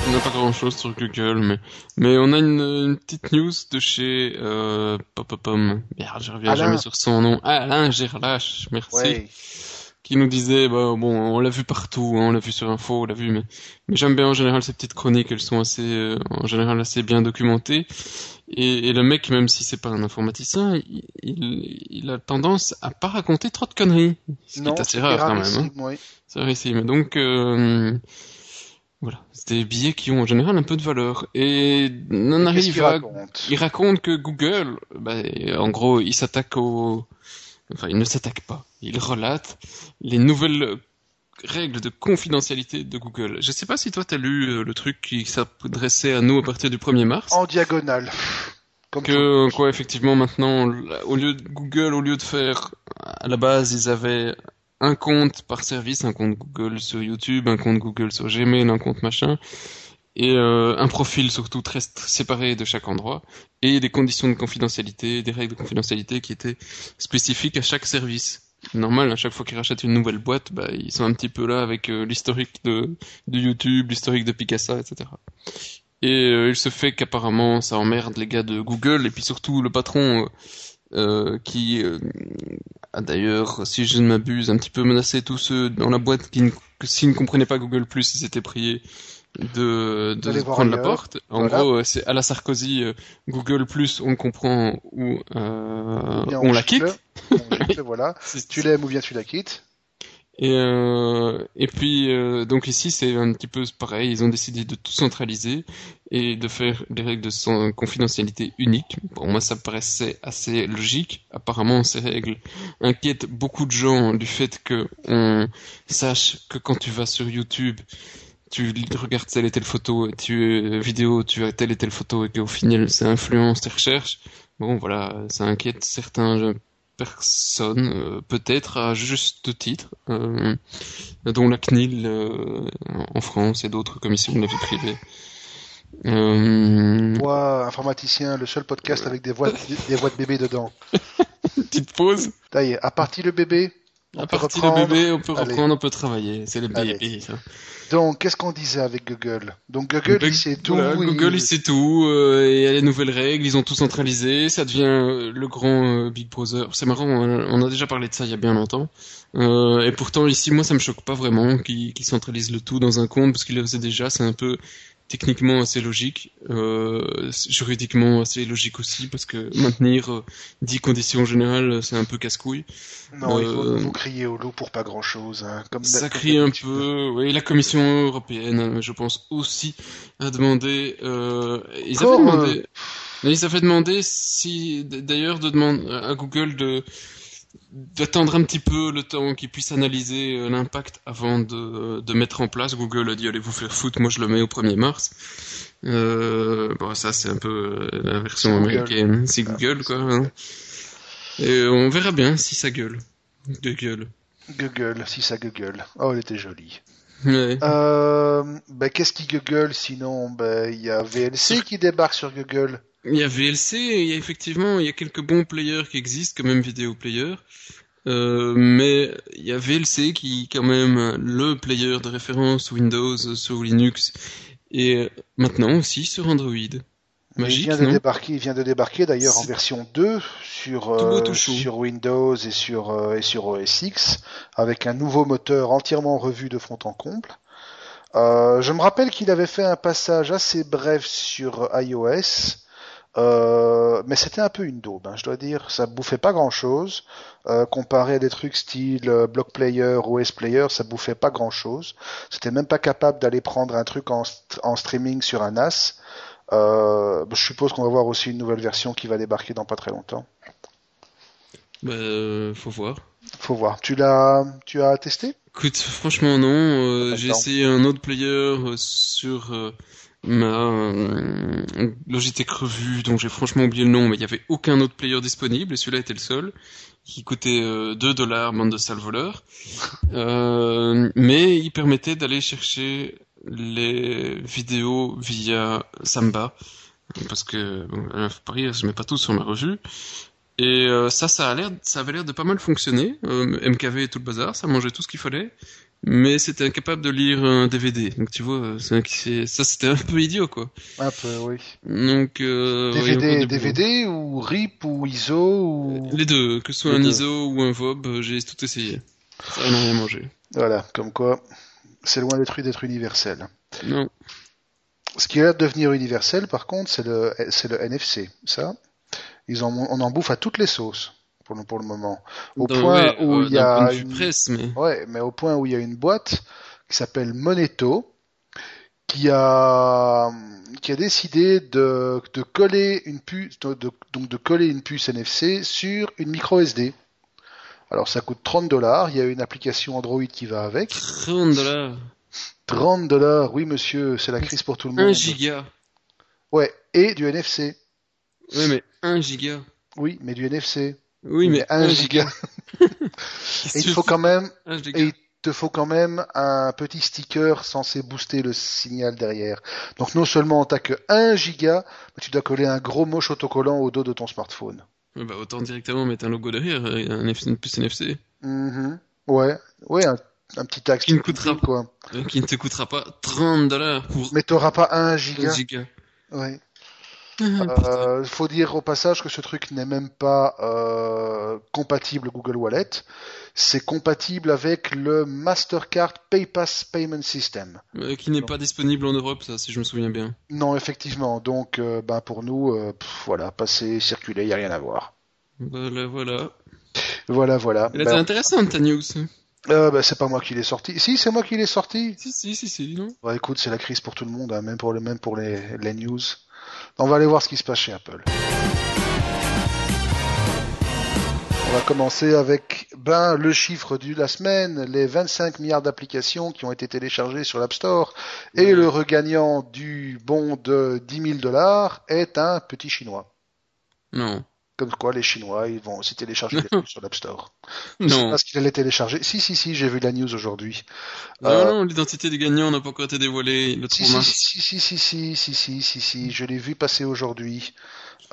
On n'a pas grand chose sur Google, mais, mais on a une, une petite news de chez, euh, Popopom. Merde, je reviens Alain. jamais sur son nom. Ah, Alain Gerlache, merci. Ouais. Qui nous disait, bah, bon, on l'a vu partout, hein, on l'a vu sur Info, on l'a vu, mais, mais j'aime bien en général ces petites chroniques, elles sont assez, euh, en général assez bien documentées. Et, et le mec, même si c'est pas un informaticien, il, il, il a tendance à pas raconter trop de conneries. Ce qui est assez rare quand même. Hein. oui. C'est rarissime. Donc, euh, voilà. C'est des billets qui ont en général un peu de valeur. Et on arrive qu'il à... raconte? Il raconte que Google, bah, en gros, il s'attaque au... Enfin, il ne s'attaque pas. Il relate les nouvelles règles de confidentialité de Google. Je sais pas si toi t'as lu euh, le truc qui s'adressait à nous à partir du 1er mars. En diagonale. Comme. Que quoi effectivement maintenant au lieu de Google au lieu de faire à la base ils avaient un compte par service un compte Google sur YouTube un compte Google sur Gmail un compte machin et euh, un profil surtout très séparé de chaque endroit et des conditions de confidentialité des règles de confidentialité qui étaient spécifiques à chaque service. Normal à chaque fois qu'ils rachètent une nouvelle boîte bah ils sont un petit peu là avec euh, l'historique de YouTube l'historique de Picasa etc et euh, il se fait qu'apparemment ça emmerde les gars de Google et puis surtout le patron euh, euh, qui euh, a d'ailleurs, si je ne m'abuse, un petit peu menacé tous ceux dans la boîte qui ne, que s'ils ne comprenaient pas Google ils étaient priés de, de prendre la porte. En Voilà. gros, euh, c'est à la Sarkozy, euh, Google Plus, on comprend où euh, Ou bien on la quitte. On gicle, voilà. Tu l'aimes ou bien tu la quittes. Et, euh, et puis, euh, donc ici, c'est un petit peu pareil. Ils ont décidé de tout centraliser et de faire des règles de confidentialité uniques. Pour moi, ça paraissait assez logique. Apparemment, ces règles inquiètent beaucoup de gens du fait que on sache que quand tu vas sur YouTube, tu regardes telle et telle photo, tu vidéo, tu as telle et telle photo, et qu'au final, ça influence tes recherches. Bon, voilà, ça inquiète certains personnes, euh, peut-être à juste titre, euh, dont la CNIL euh, en France et d'autres commissions de la vie privée. Euh, Moi, informaticien, le seul podcast avec des voix, des voix de bébé dedans. petite pause. Ça y est, à partir le bébé. On À peut reprendre. bébé, on peut Allez. reprendre, on peut travailler. C'est le bébé, ça. Donc, qu'est-ce qu'on disait avec Google? Donc, Google, Bug- il sait tout. voilà, il- Google, il sait tout, euh, et il y a les nouvelles règles, ils ont tout centralisé, ça devient euh, le grand euh, Big Brother. C'est marrant, on a déjà parlé de ça il y a bien longtemps. Euh, et pourtant, ici, moi, ça me choque pas vraiment qu'ils qu'ils centralisent le tout dans un compte, parce qu'ils le faisaient déjà, c'est un peu techniquement assez logique, euh, juridiquement assez logique aussi, parce que maintenir euh, 10 conditions générales, c'est un peu casse-couille. Non, il faut, Euh, faut crier au loup pour pas grand chose. Hein. Comme Ça crie un peu. Oui, la Commission européenne, euh, je pense aussi, a demandé. Euh, ils avaient demandé. Ils avaient demandé si, d'ailleurs, de demander à Google de d'attendre un petit peu le temps qu'ils puissent analyser euh, l'impact avant de, de mettre en place. Google a dit allez vous faire foutre, moi je le mets au 1er mars. Euh, bon, ça c'est un peu euh, la version C'est Google. américaine, c'est Google quoi. hein. Et on verra bien si ça gueule. Gueule. Google, si ça Google. Oh, elle était jolie. Ouais. Euh, ben, qu'est-ce qui Google sinon? Ben, il y a VLC qui débarque sur Google. Il y a VLC, et il y a effectivement, il y a quelques bons players qui existent, quand même vidéo player. Euh, mais il y a VLC qui est quand même le player de référence Windows sur Linux et maintenant aussi sur Android. Magique, il vient de non? débarquer, il vient de débarquer d'ailleurs en version 2 sur Tout beau, euh, sur Windows et sur euh, et sur OS X avec un nouveau moteur entièrement revu de fond en comble. Euh, je me rappelle qu'il avait fait un passage assez bref sur iOS, euh, mais c'était un peu une daube, hein, je dois dire. Ça bouffait pas grand-chose euh, comparé à des trucs style euh, Block Player, OS Player, ça bouffait pas grand-chose. C'était même pas capable d'aller prendre un truc en, st- en streaming sur un NAS. Euh, je suppose qu'on va voir aussi une nouvelle version qui va débarquer dans pas très longtemps. Bah, euh, faut voir. Faut voir. Tu l'as, tu as testé? Écoute, franchement non. euh, j'ai essayé un autre player sur euh, ma euh, Logitech Revue, dont j'ai franchement oublié le nom, mais il n'y avait aucun autre player disponible, et celui-là était le seul, qui coûtait euh, 2 dollars, bande de sale voleur. Euh, mais il permettait d'aller chercher les vidéos via Samba, parce que, bon, pas rire, je mets pas tout sur ma revue. Et euh, ça, ça a l'air, ça avait l'air de pas mal fonctionner. Euh, MKV et tout le bazar, ça mangeait tout ce qu'il fallait, mais c'était incapable de lire un DVD. Donc tu vois, euh, c'est ça c'était un peu idiot quoi. Un peu, oui. Donc euh, DVD, ou RIP ou ISO ou Les deux, que ce soit Les un deux. ISO ou un VOB, euh, j'ai tout essayé. Ça n'a rien mangé. voilà, comme quoi c'est loin d'être d'être universel. Non. Ce qui a l'air de devenir universel, par contre, c'est le c'est le NFC. Ça, ils en on en bouffe à toutes les sauces pour le pour le moment. Au Dans- point ouais, où euh, il y a une... presse, mais Ouais, mais au point où il y a une boîte qui s'appelle Moneto qui a qui a décidé de, de coller une puce de, de- donc de coller une puce NFC sur une micro SD. Alors ça coûte 30 dollars, il y a une application Android qui va avec. 30 dollars, 30 dollars, oui monsieur, c'est la crise pour tout le 1 monde. giga. Ouais, et du NFC. Ouais, mais 1 giga. Oui, mais du NFC. Oui, mais 1 giga. Et il faut quand même veux 1 giga. Et il te faut quand même un petit sticker censé booster le signal derrière. Donc non seulement t'as que 1 giga, mais tu dois coller un gros moche autocollant au dos de ton smartphone. Ouais, bah, autant directement mettre un logo derrière, euh, un F- une puce NFC, Mhm. Ouais, ouais, un, un petit axe Qui ne coûtera quoi. euh, qui ne te coûtera pas 30 dollars pour Mais t'auras pas 1 1 giga. giga. Ouais. Euh, faut dire au passage que ce truc n'est même pas euh, compatible Google Wallet. C'est compatible avec le Mastercard PayPass Payment System. Euh, qui n'est pas disponible en Europe, ça, si je me souviens bien. Non, effectivement. Donc, euh, ben pour nous, euh, pff, voilà, passer, circuler, il y a rien à voir. Voilà, voilà. Voilà, voilà. Elle était Ben, intéressante, ta news. euh, ben, c'est pas moi qui l'ai sorti. Si, c'est moi qui l'ai sorti. Si, si, si, si, non Bah écoute, c'est la crise pour tout le monde, hein, même pour, le, même pour les, les news. On va aller voir ce qui se passe chez Apple. On va commencer avec ben, le chiffre de la semaine, les 25 milliards d'applications qui ont été téléchargées sur l'App Store, et le regagnant du bon de 10 000 dollars est un petit chinois. Non. Comme quoi, les Chinois, ils vont aussi télécharger des trucs sur l'App Store. Non. pas ce qu'il allait télécharger. Si, si, si, j'ai vu la news aujourd'hui. Non, Euh, non, l'identité du gagnant n'a pas encore été dévoilée le 3 Si, si, si, si, si, si, si, si, si, si, je l'ai vu passer aujourd'hui.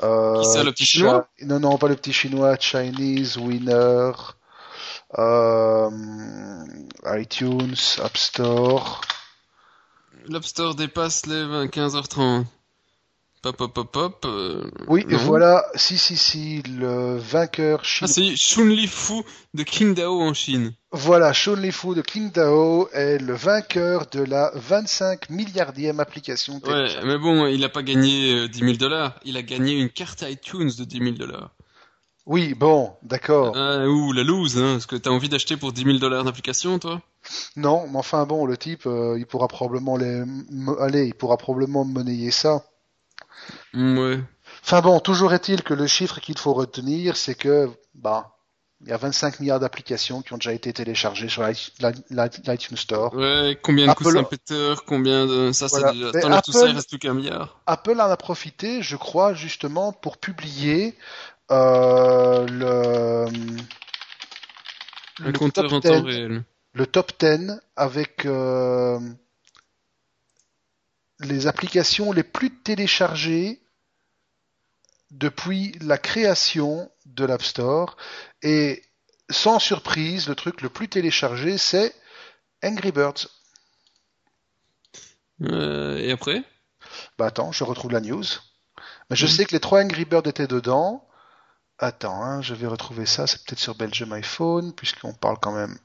Euh, Qui ça, le petit Chi- chinois Non, non, pas le petit chinois, Chinese Winner, euh, iTunes, App Store. L'App Store dépasse les 20 15h30. Pop, pop, pop, pop. euh, Oui, et voilà, si, si, si, le vainqueur Ah, chinois. c'est Shunli Fu de Qingdao en Chine. voilà, Sean Lifu de Qingdao est le vainqueur de la 25 milliardième application. Ouais, mais bon, il a pas gagné euh, 10 000 dollars. Il a gagné une carte iTunes de 10 000 dollars. Oui, bon, d'accord. Ah, ouh, la loose, hein. Est-ce que t'as envie d'acheter pour 10 000 dollars d'application, toi? Non, mais enfin bon, le type, euh, il pourra probablement les, allez, il pourra probablement monnayer ça. Ouais. Enfin bon, toujours est-il que le chiffre qu'il faut retenir, c'est que, bah, il y a 25 milliards d'applications qui ont déjà été téléchargées sur l'i- l'i- l'i- l'iTunes Store. Ouais, combien de Apple- coups Saint-Péter, combien de... Ça, c'est Voilà. déjà... Mais T'enlèves tout ça, Apple- il reste plus qu'un milliard. Apple en a profité, je crois, justement, pour publier euh, le, Un le compteur top en 10 temps réel. le top 10 avec euh, les applications les plus téléchargées depuis la création de l'App Store. Et sans surprise, le truc le plus téléchargé, c'est Angry Birds. Euh, et après? Bah attends, je retrouve la news. Mais je sais que les trois Angry Birds étaient dedans. Attends, hein, je vais retrouver ça. C'est peut-être sur Belgium iPhone, puisqu'on parle quand même.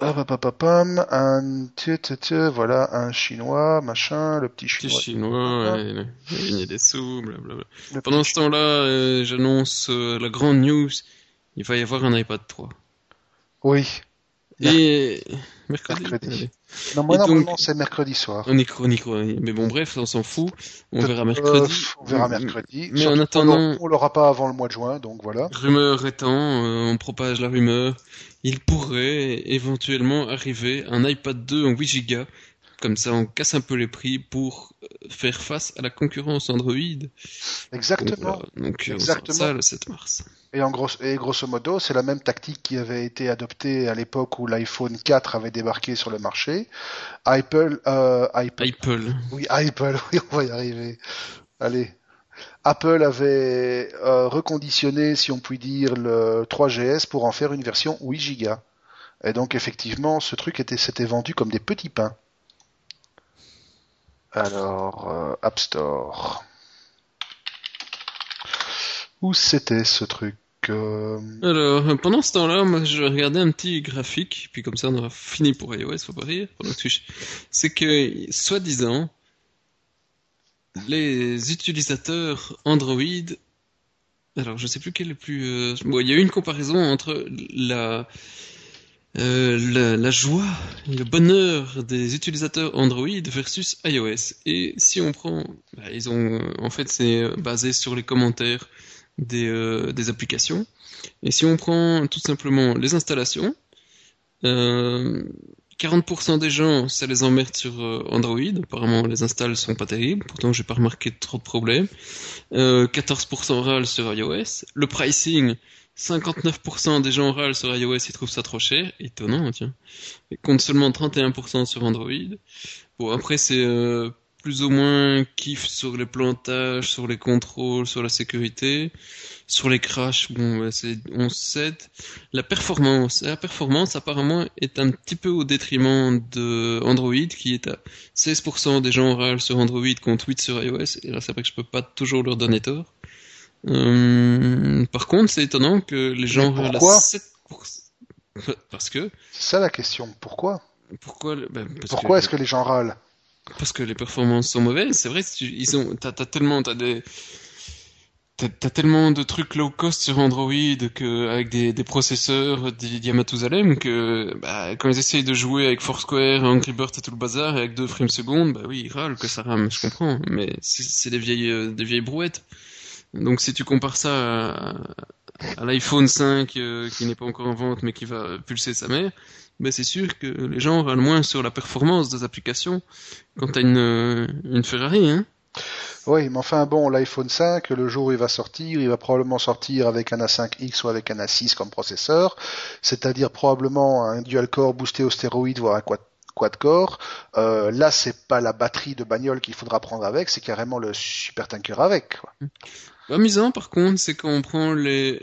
Un, tu, tu, tu, voilà, un chinois, machin, le petit Petit chinois. chinois, ouais, il il a des sous, blablabla. le Pendant ce temps-là, euh, j'annonce euh, la grande news. Il va y avoir un iPad 3. Oui. Et mercredi. Mercredi. Non, moi, normalement, c'est mercredi soir. On y croit, on y croit. Mais bon, bref, on s'en fout. On Peut- verra euh, mercredi. on verra mercredi. Mais Surtout en attendant- on l'aura pas avant le mois de juin, donc voilà. Rumeur étant, euh, on propage la rumeur. Il pourrait éventuellement arriver un iPad 2 en 8 Go. Comme ça, on casse un peu les prix pour euh, faire face à la concurrence Android. Donc, Exactement. voilà. Donc, euh, on Exactement. sort ça le 7 mars. Et, en gros, et grosso modo, c'est la même tactique qui avait été adoptée à l'époque où l'iPhone 4 avait débarqué sur le marché. Apple, euh, Apple, Apple. oui, Apple, oui, on va y arriver. Allez. Apple avait euh, reconditionné, si on peut dire, le 3GS pour en faire une version 8 Go. Et donc, effectivement, ce truc était, s'était vendu comme des petits pains. Alors, euh, App Store. C'était ce truc euh, Alors, euh, pendant ce temps-là, moi, je regardais un petit graphique, puis comme ça, on aura fini pour iOS, faut pas rire. C'est que, soi-disant, les utilisateurs Android, alors je sais plus quel est le plus, euh, bon, il y a eu une comparaison entre la, la, joie, le bonheur des utilisateurs Android versus iOS. Et si on prend, bah, ils ont, en fait, c'est basé sur les commentaires des, euh, des applications. Et si on prend tout simplement les installations, euh, 40% des gens, ça les emmerde sur euh, Android. Apparemment, les installs sont pas terribles. Pourtant, j'ai pas remarqué trop de problèmes. Euh, 14% râlent sur iOS. Le pricing, 59% des gens râlent sur iOS, ils trouvent ça trop cher. Étonnant, tiens. Et compte seulement 31% sur Android. Bon, après, c'est euh, plus ou moins kiff sur les plantages, sur les contrôles, sur la sécurité. Sur les crashs, bon, c'est 11-7. La performance, la performance apparemment est un petit peu au détriment de Android, qui est à 16% des gens râlent sur Android contre 8 sur iOS. Et là, c'est vrai que je peux pas toujours leur donner tort. Euh, par contre, c'est étonnant que les gens râlent à pourquoi 7%. Parce que, C'est ça la question. Pourquoi? Pourquoi, ben, parce Pourquoi que- est-ce que les gens râlent? Parce que les performances sont mauvaises, c'est vrai. Ils ont, t'as, t'as tellement, t'as des, t'as, t'as tellement de trucs low cost sur Android que avec des, des processeurs Mathusalem que bah, quand ils essayent de jouer avec Foursquare, Angry Birds et tout le bazar et avec 2 frames secondes, bah oui, ils râlent que ça rame, je comprends. Mais c'est, c'est des vieilles, euh, des vieilles brouettes. Donc si tu compares ça à, à l'iPhone 5 euh, qui n'est pas encore en vente mais qui va pulser sa mère, ben c'est sûr que les gens râlent moins sur la performance des applications quand t'as une, euh, une Ferrari, hein. Oui, mais enfin bon, l'iPhone 5, le jour où il va sortir, il va probablement sortir avec un A5X ou avec un A6 comme processeur, c'est-à-dire probablement un dual-core boosté au stéroïde, voire un quad quad-core. Euh, là, c'est pas la batterie de bagnole qu'il faudra prendre avec, c'est carrément le super tanker avec. quoi. Amusant par contre, c'est quand on prend les,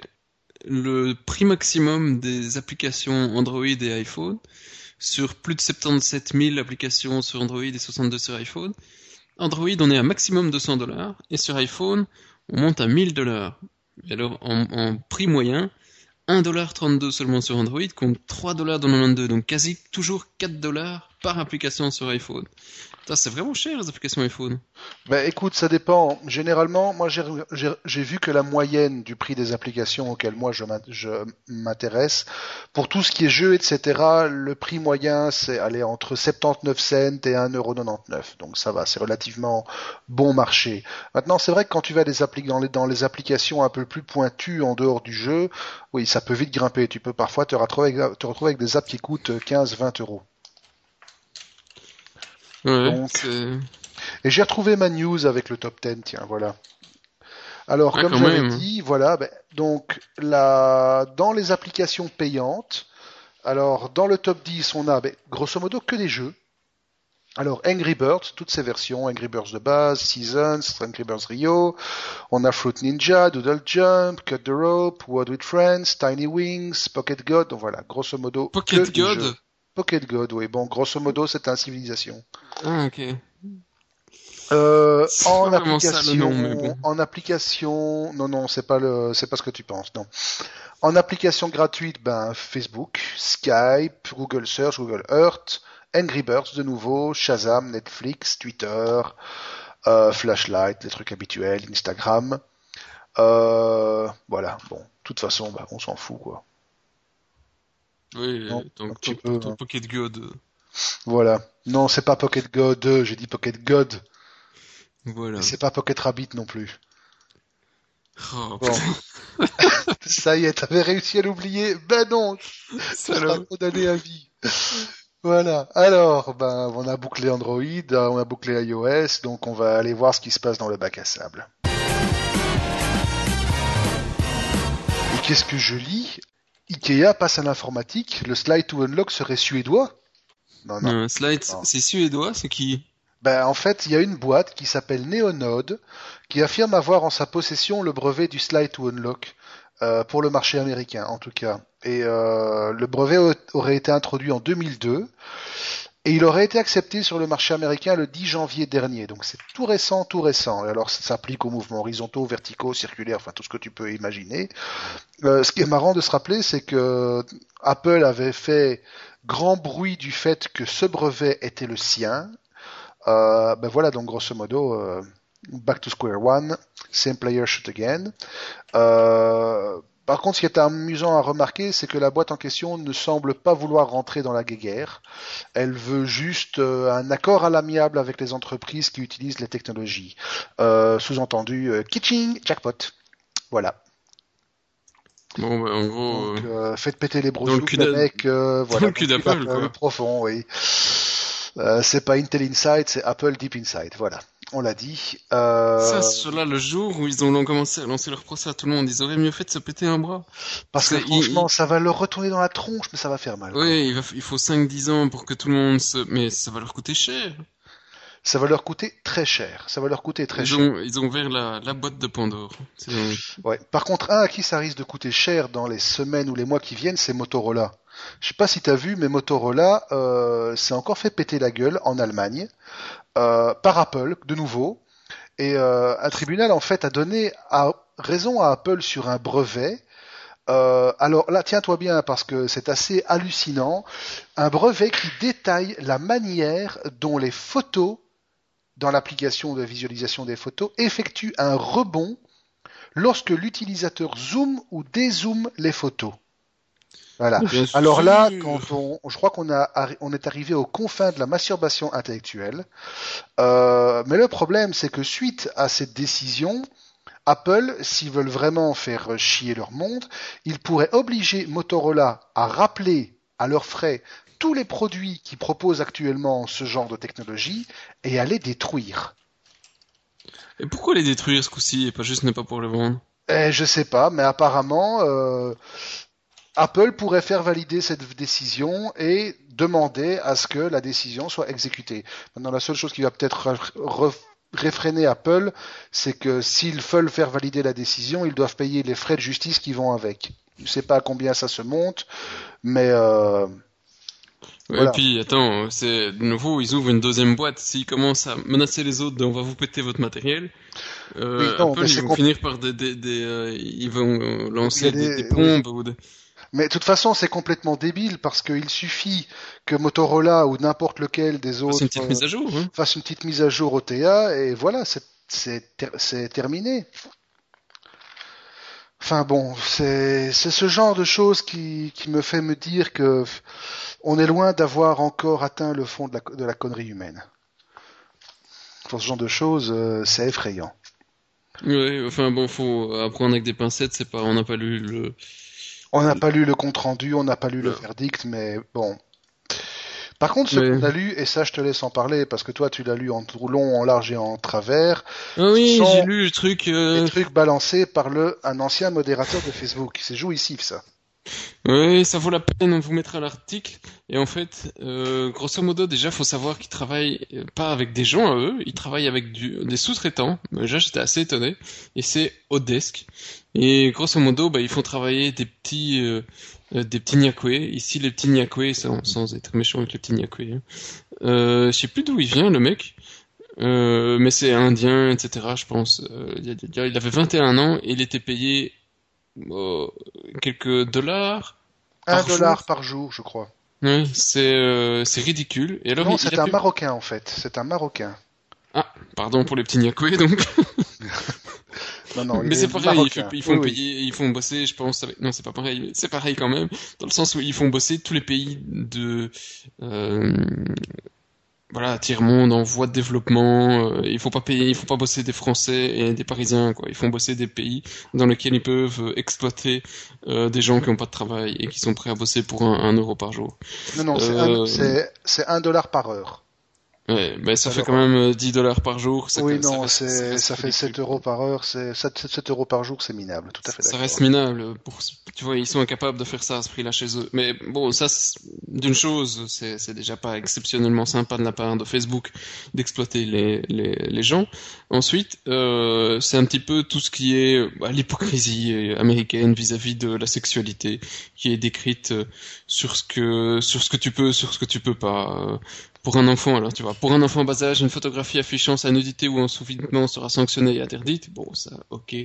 le prix maximum des applications Android et iPhone sur plus de 77 000 applications sur Android et 62 sur iPhone. Android, on est à maximum 200 dollars et sur iPhone, on monte à 1000 dollars. Alors, en, en prix moyen, 1,32$ seulement sur Android contre 3,92$, donc quasi toujours 4 dollars par application sur iPhone. C'est vraiment cher les applications iPhone. Ben écoute, ça dépend. Généralement, moi j'ai- vu que la moyenne du prix des applications auxquelles moi je m'in- je m'intéresse, pour tout ce qui est jeux, etc., le prix moyen c'est aller entre 79 cents et 1,99€. Donc ça va, c'est relativement bon marché. Maintenant, c'est vrai que quand tu vas dans les applications un peu plus pointues en dehors du jeu, oui, ça peut vite grimper. Tu peux parfois te retrouver avec, te retrouver avec des apps qui coûtent 15-20 euros. Ouais, Donc. Et j'ai retrouvé ma news avec le top 10, tiens, voilà. Alors, Ah, comme j'avais même. dit, voilà, ben, donc, la... dans les applications payantes, alors, dans le top 10, on a, ben, grosso modo, que des jeux. Alors, Angry Birds, toutes ces versions, Angry Birds de base, Seasons, Angry Birds Rio, on a Fruit Ninja, Doodle Jump, Cut the Rope, Word with Friends, Tiny Wings, Pocket God, donc voilà, grosso modo, que Pocket des God jeux. Pocket God, oui, bon, grosso modo, c'est un civilisation. Ah, ok. Euh, en application, ça, le nom, mais bon. en application, non non, c'est pas le, c'est pas ce que tu penses, non. En application gratuite, ben Facebook, Skype, Google Search, Google Earth, Angry Birds de nouveau, Shazam, Netflix, Twitter, euh, Flashlight, les trucs habituels, Instagram. Euh, voilà, bon, de toute façon, ben, on s'en fout quoi. Oui, Non, donc ton hein. Pocket God. Voilà. Non, c'est pas Pocket God, j'ai dit Pocket God. Voilà. C'est pas Pocket Rabbit non plus. Oh, Bon. Ça y est, t'avais réussi à l'oublier Ben non, ça sera condamné à vie. Voilà. Alors, ben, on a bouclé Android, on a bouclé iOS, donc on va aller voir ce qui se passe dans le bac à sable. Et qu'est-ce que je lis? Ikea passe à l'informatique, le slide to unlock serait suédois? Non, non. Non, Slide, c'est suédois, c'est qui? Ben, en fait, il y a une boîte qui s'appelle Neonode qui affirme avoir en sa possession le brevet du Slide to Unlock euh, pour le marché américain, en tout cas. Et euh, le brevet au- aurait été introduit en 2002 et il aurait été accepté sur le marché américain le 10 janvier dernier. Donc c'est tout récent, tout récent. Et alors ça s'applique aux mouvements horizontaux, verticaux, circulaires, enfin tout ce que tu peux imaginer. Euh, ce qui est marrant de se rappeler, c'est que Apple avait fait grand bruit du fait que ce brevet était le sien euh, ben voilà, donc grosso modo, euh, back to square one, same player shoot again. Euh, par contre, ce qui est amusant à remarquer, c'est que la boîte en question ne semble pas vouloir rentrer dans la guéguerre. Elle veut juste euh, un accord à l'amiable avec les entreprises qui utilisent les technologies. Euh, Sous-entendu, euh, kitching, jackpot. Voilà. Bon, bah, en gros, Donc, euh, faites péter les Dans le euh, voilà, le cul d'Apple, quoi. profond, oui. Euh, c'est pas Intel Inside, c'est Apple Deep Inside. Voilà, on l'a dit. Euh, ça, cela, le jour où ils ont commencé à lancer leur procès à tout le monde, ils auraient mieux fait de se péter un bras. parce que parce que franchement, il- ça va leur retourner dans la tronche, mais ça va faire mal. Oui, il, va, il faut 5-10 ans pour que tout le monde se... Mais ça va leur coûter cher. ça va leur coûter très cher. Ça va leur coûter très Ils cher. ont, ils ont ouvert la, la boîte de Pandore. Ouais. Par contre, un à qui ça risque de coûter cher dans les semaines ou les mois qui viennent, c'est Motorola. Je sais pas si tu as vu, mais Motorola euh, s'est encore fait péter la gueule en Allemagne euh, par Apple, de nouveau. Et euh, un tribunal, en fait, a donné raison à Apple sur un brevet. Euh, alors là, tiens-toi bien, parce que c'est assez hallucinant. Un brevet qui détaille la manière dont les photos, dans l'application de visualisation des photos, effectuent un rebond lorsque l'utilisateur zoome ou dézoome les photos. Voilà. Alors là, quand on, je crois qu'on a, on est arrivé aux confins de la masturbation intellectuelle. Euh, mais le problème, c'est que suite à cette décision, Apple, s'ils veulent vraiment faire chier leur monde, ils pourraient obliger Motorola à rappeler à leurs frais tous les produits qui proposent actuellement ce genre de technologie et à les détruire. Et pourquoi les détruire ce coup-ci et pas juste ne pas pour le vendre? Eh, je sais pas, mais apparemment, euh, Apple pourrait faire valider cette décision et demander à ce que la décision soit exécutée. Maintenant, la seule chose qui va peut-être re- re- réfréner Apple, c'est que s'ils veulent faire valider la décision, ils doivent payer les frais de justice qui vont avec. Je sais pas à combien ça se monte, mais euh, Ouais, Voilà. Et puis, attends, c'est de nouveau, ils ouvrent une deuxième boîte. S'ils commencent à menacer les autres, de, on va vous péter votre matériel. Euh, non, Apple, ils vont finir par des, des, des, euh, ils vont lancer des, des- bombes ou des... Mais de toute façon, c'est complètement débile parce qu'il suffit que Motorola ou n'importe lequel des autres C'est une petite mise à jour. Hein. fasse une petite mise à jour au TA et voilà, c'est c'est ter- c'est terminé. Enfin bon, c'est ce genre de choses qui, qui me fait me dire que on est loin d'avoir encore atteint le fond de la, de la connerie humaine. Pour ce genre de choses, euh, c'est effrayant. Ouais, enfin bon, faut apprendre avec des pincettes. C'est pas, on n'a pas lu le. On n'a pas lu le compte rendu, on n'a pas lu le verdict, mais bon. Par contre, ce Mais- qu'on a lu, et ça je te laisse en parler parce que toi tu l'as lu en tout long, en large et en travers, oui, j'ai lu le truc. euh, des trucs balancés par le un ancien modérateur de Facebook. C'est jouissif ça. Oui, ça vaut la peine, on vous mettra l'article. Et en fait, euh, grosso modo, déjà, faut savoir qu'ils travaillent euh, pas avec des gens à eux, ils travaillent avec des sous-traitants. Déjà, j'étais assez étonné. Et c'est Odesk. Et grosso modo, bah, ils font travailler des petits, euh, euh, des petits Nyakwe. Ici, les petits Nyakwe, sans, être méchant avec les petits Nyakwe. hein. Euh, je sais plus d'où il vient, le mec. Euh, mais c'est indien, etc. Je pense. Euh, il avait 21 ans et il était payé euh, quelques dollars. Un Par dollar jour par jour, je crois. Oui, c'est euh, c'est ridicule. Et alors non, c'est un pu- Marocain en fait. C'est un Marocain. Pardon pour les petits Nyakwe, donc. Non, non, mais est c'est pareil, ils, ils font Oui, oui. payer, ils font bosser, je pense. Avec... Non, c'est pas pareil. mais C'est pareil quand même, dans le sens où ils font bosser tous les pays de euh, voilà tiers monde en voie de développement. euh, il faut pas payer, il faut pas bosser des Français et des Parisiens, quoi. Ils font bosser des pays dans lesquels ils peuvent euh, exploiter euh, des gens qui ont pas de travail et qui sont prêts à bosser pour un, un euro par jour. Non, non, c'est Euh, un, c'est- c'est un dollar par heure. Ouais, ben ça fait quand même euh, 10 dollars par jour. ça- oui, ça non, c'est, reste ça fait ridicule. 7 euros par heure. C'est 7, 7 euros par jour, c'est minable. Tout à fait Ça reste minable. Pour, tu vois, ils sont incapables de faire ça à ce prix-là chez eux. Mais bon, ça, d'une chose, c'est déjà pas exceptionnellement sympa de la part de Facebook d'exploiter les, les, les gens. Ensuite, euh, c'est un petit peu tout ce qui est euh, bah, l'hypocrisie euh, américaine vis-à-vis de la sexualité qui est décrite euh, sur ce que sur ce que tu peux, sur ce que tu peux pas. Pour un enfant, alors tu vois, pour un enfant en bas âge, une photographie affichant sa nudité ou en sous-vêtements sera sanctionnée et interdite. Bon, ça, ok.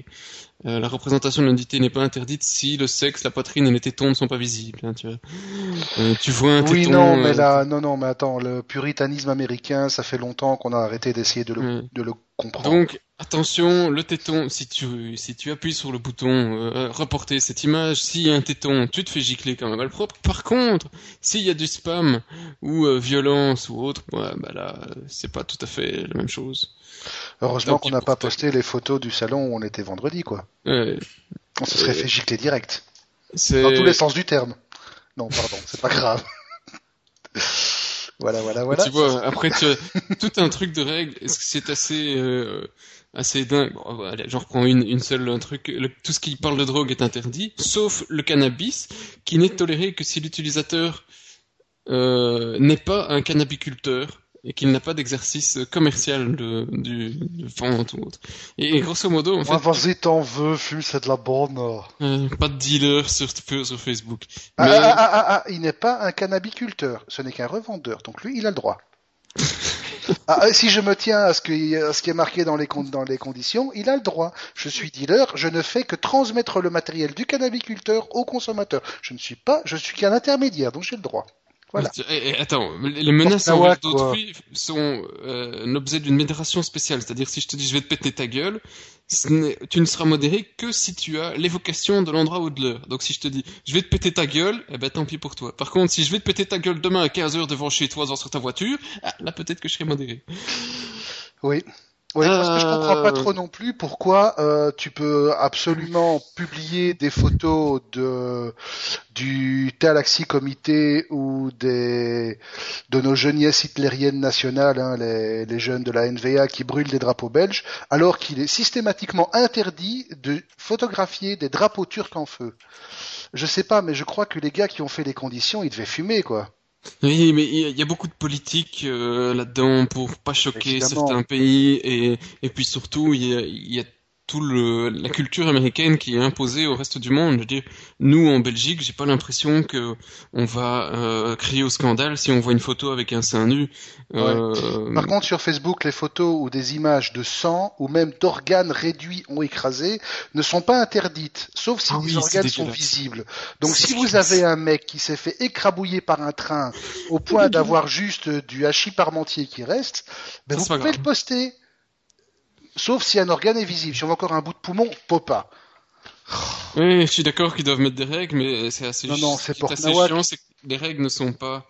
Euh, la représentation de la nudité n'est pas interdite si le sexe, la poitrine et les tétons ne sont pas visibles. hein, tu vois. Euh, tu vois un Oui, téton. non, mais euh, là, non, non, mais attends, le puritanisme américain, ça fait longtemps qu'on a arrêté d'essayer de Ouais. de le comprendre. Donc, attention, le téton, si tu, si tu appuies sur le bouton euh, reporter cette image, s'il y a un téton, tu te fais gicler comme un malpropre. Par contre, s'il y a du spam ou euh, violence ou autre, ouais, bah là, c'est pas tout à fait la même chose. Heureusement qu'on n'a pas posté les photos du salon où on était vendredi, quoi. Ouais, On se serait Euh, fait gicler direct. Dans tous les sens du terme. Non, pardon, c'est pas grave. voilà, voilà, voilà. Tu vois, après tu as tout un truc de règles. Est-ce que c'est assez euh, assez dingue? Bon, allez, j'en reprends une une seule un truc. Le- tout ce qui parle de drogue est interdit, sauf le cannabis, qui n'est toléré que si l'utilisateur euh, n'est pas un cannabiculteur. Et qu'il n'a pas d'exercice commercial de, du, de vente ou autre. Et, grosso modo, en fait... vas-y, t'en veux, fume, c'est de la bonne. Euh, pas de dealer sur, sur Facebook. Ah, Mais... ah, ah, ah, il n'est pas un cannabiculteur, ce n'est qu'un revendeur, donc lui, il a le droit. Ah, si je me tiens à ce, que, à ce qui est marqué dans les, dans les conditions, il a le droit. Je suis dealer, je ne fais que transmettre le matériel du cannabiculteur au consommateur. Je ne suis pas, je suis qu'un intermédiaire, donc j'ai le droit. Voilà. Et, attends, les menaces envers d'autrui sont euh, l'objet d'une modération spéciale. C'est-à-dire, si je te dis je vais te péter ta gueule, tu ne seras modéré que si tu as l'évocation de l'endroit ou de l'heure. Donc si je te dis je vais te péter ta gueule, eh ben tant pis pour toi. Par contre, si je vais te péter ta gueule demain à 15h devant chez toi dans sur ta voiture, ah, là peut-être que je serai modéré. Oui. Oui, parce que je comprends pas euh. trop non plus pourquoi euh, tu peux absolument publier des photos de du Talaxi Comité ou des de nos jeunesses hitlériennes nationales, hein, les, les jeunes de la NVA qui brûlent des drapeaux belges, alors qu'il est systématiquement interdit de photographier des drapeaux turcs en feu. Je sais pas, mais je crois que les gars qui ont fait les conditions, ils devaient fumer, quoi. Oui, mais il y, a beaucoup de politique euh, là-dedans pour pas choquer certains pays et, et puis surtout il y a, y a tout le, la culture américaine qui est imposée au reste du monde. Je veux dire, nous en Belgique, j'ai pas l'impression que on va euh, crier au scandale si on voit une photo avec un sein nu. Euh... Par contre, sur Facebook, les photos ou des images de sang ou même d'organes réduits ou écrasés ne sont pas interdites, sauf si ah les organes sont visibles. Donc, si vous avez un mec qui s'est fait écrabouiller par un train au point d'avoir juste du hachis parmentier qui reste, ben vous pouvez le poster. Sauf si un organe est visible. Si on a encore un bout de poumon, pas. Oui, je suis d'accord qu'ils doivent mettre des règles, mais c'est assez, non, non, c'est pour assez chiant, c'est que les règles ne sont pas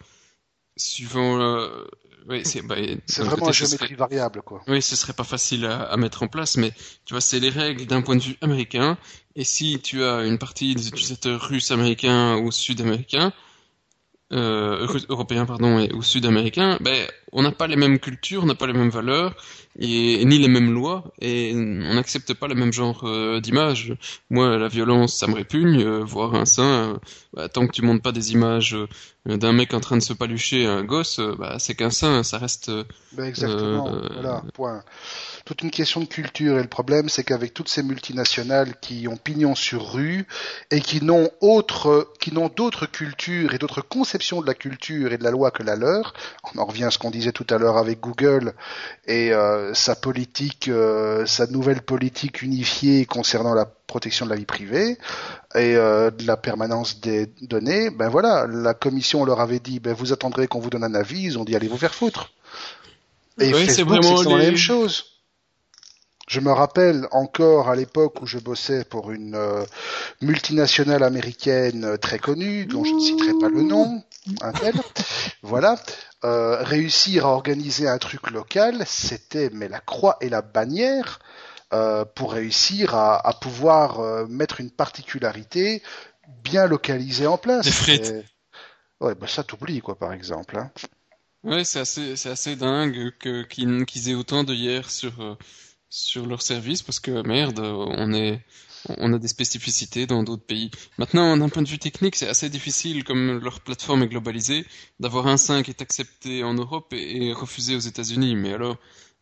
suivant. Euh... Oui, c'est bah, vraiment une géométrie variable, quoi. Oui, ce serait pas facile à, à, mettre en place, mais tu vois, c'est les règles d'un point de vue américain. Et si tu as une partie des utilisateurs russes, américains ou sud-américains, euh, européens pardon et, ou sud-américains, ben on n'a pas les mêmes cultures, on n'a pas les mêmes valeurs ni les mêmes lois et on n'accepte pas le même genre euh, d'image. Moi, la violence, ça me répugne. Euh, voir un sein, euh, bah, tant que tu montes pas des images d'un mec en train de se palucher un gosse, bah, c'est qu'un sein, ça reste. Ben exactement. voilà. Point toute une question de culture. Et le problème, c'est qu'avec toutes ces multinationales qui ont pignon sur rue et qui n'ont autre, qui n'ont d'autres cultures et d'autres conceptions de la culture et de la loi que la leur, on en revient à ce qu'on disait tout à l'heure avec Google et euh, sa politique, euh, sa nouvelle politique unifiée concernant la protection de la vie privée et euh, de la permanence des données, ben voilà, la commission leur avait dit, ben vous attendrez qu'on vous donne un avis, ils ont dit allez vous faire foutre. Et oui, c'est vraiment la même chose. Je me rappelle encore à l'époque où je bossais pour une euh, multinationale américaine euh, très connue, dont je ne citerai pas le nom, un tel, voilà, euh, réussir à organiser un truc local, c'était mais la croix et la bannière euh, pour réussir à, à pouvoir euh, mettre une particularité bien localisée en place. Des frites. Ouais, bah ça t'oublie quoi, par exemple. Hein. Ouais, c'est assez, c'est assez dingue que qu'ils aient autant de hier sur sur leur service parce que merde, on est on a des spécificités dans d'autres pays. Maintenant, d'un point de vue technique, c'est assez difficile, comme leur plateforme est globalisée, d'avoir un 5 qui est accepté en Europe et, refusé aux États-Unis. Mais alors,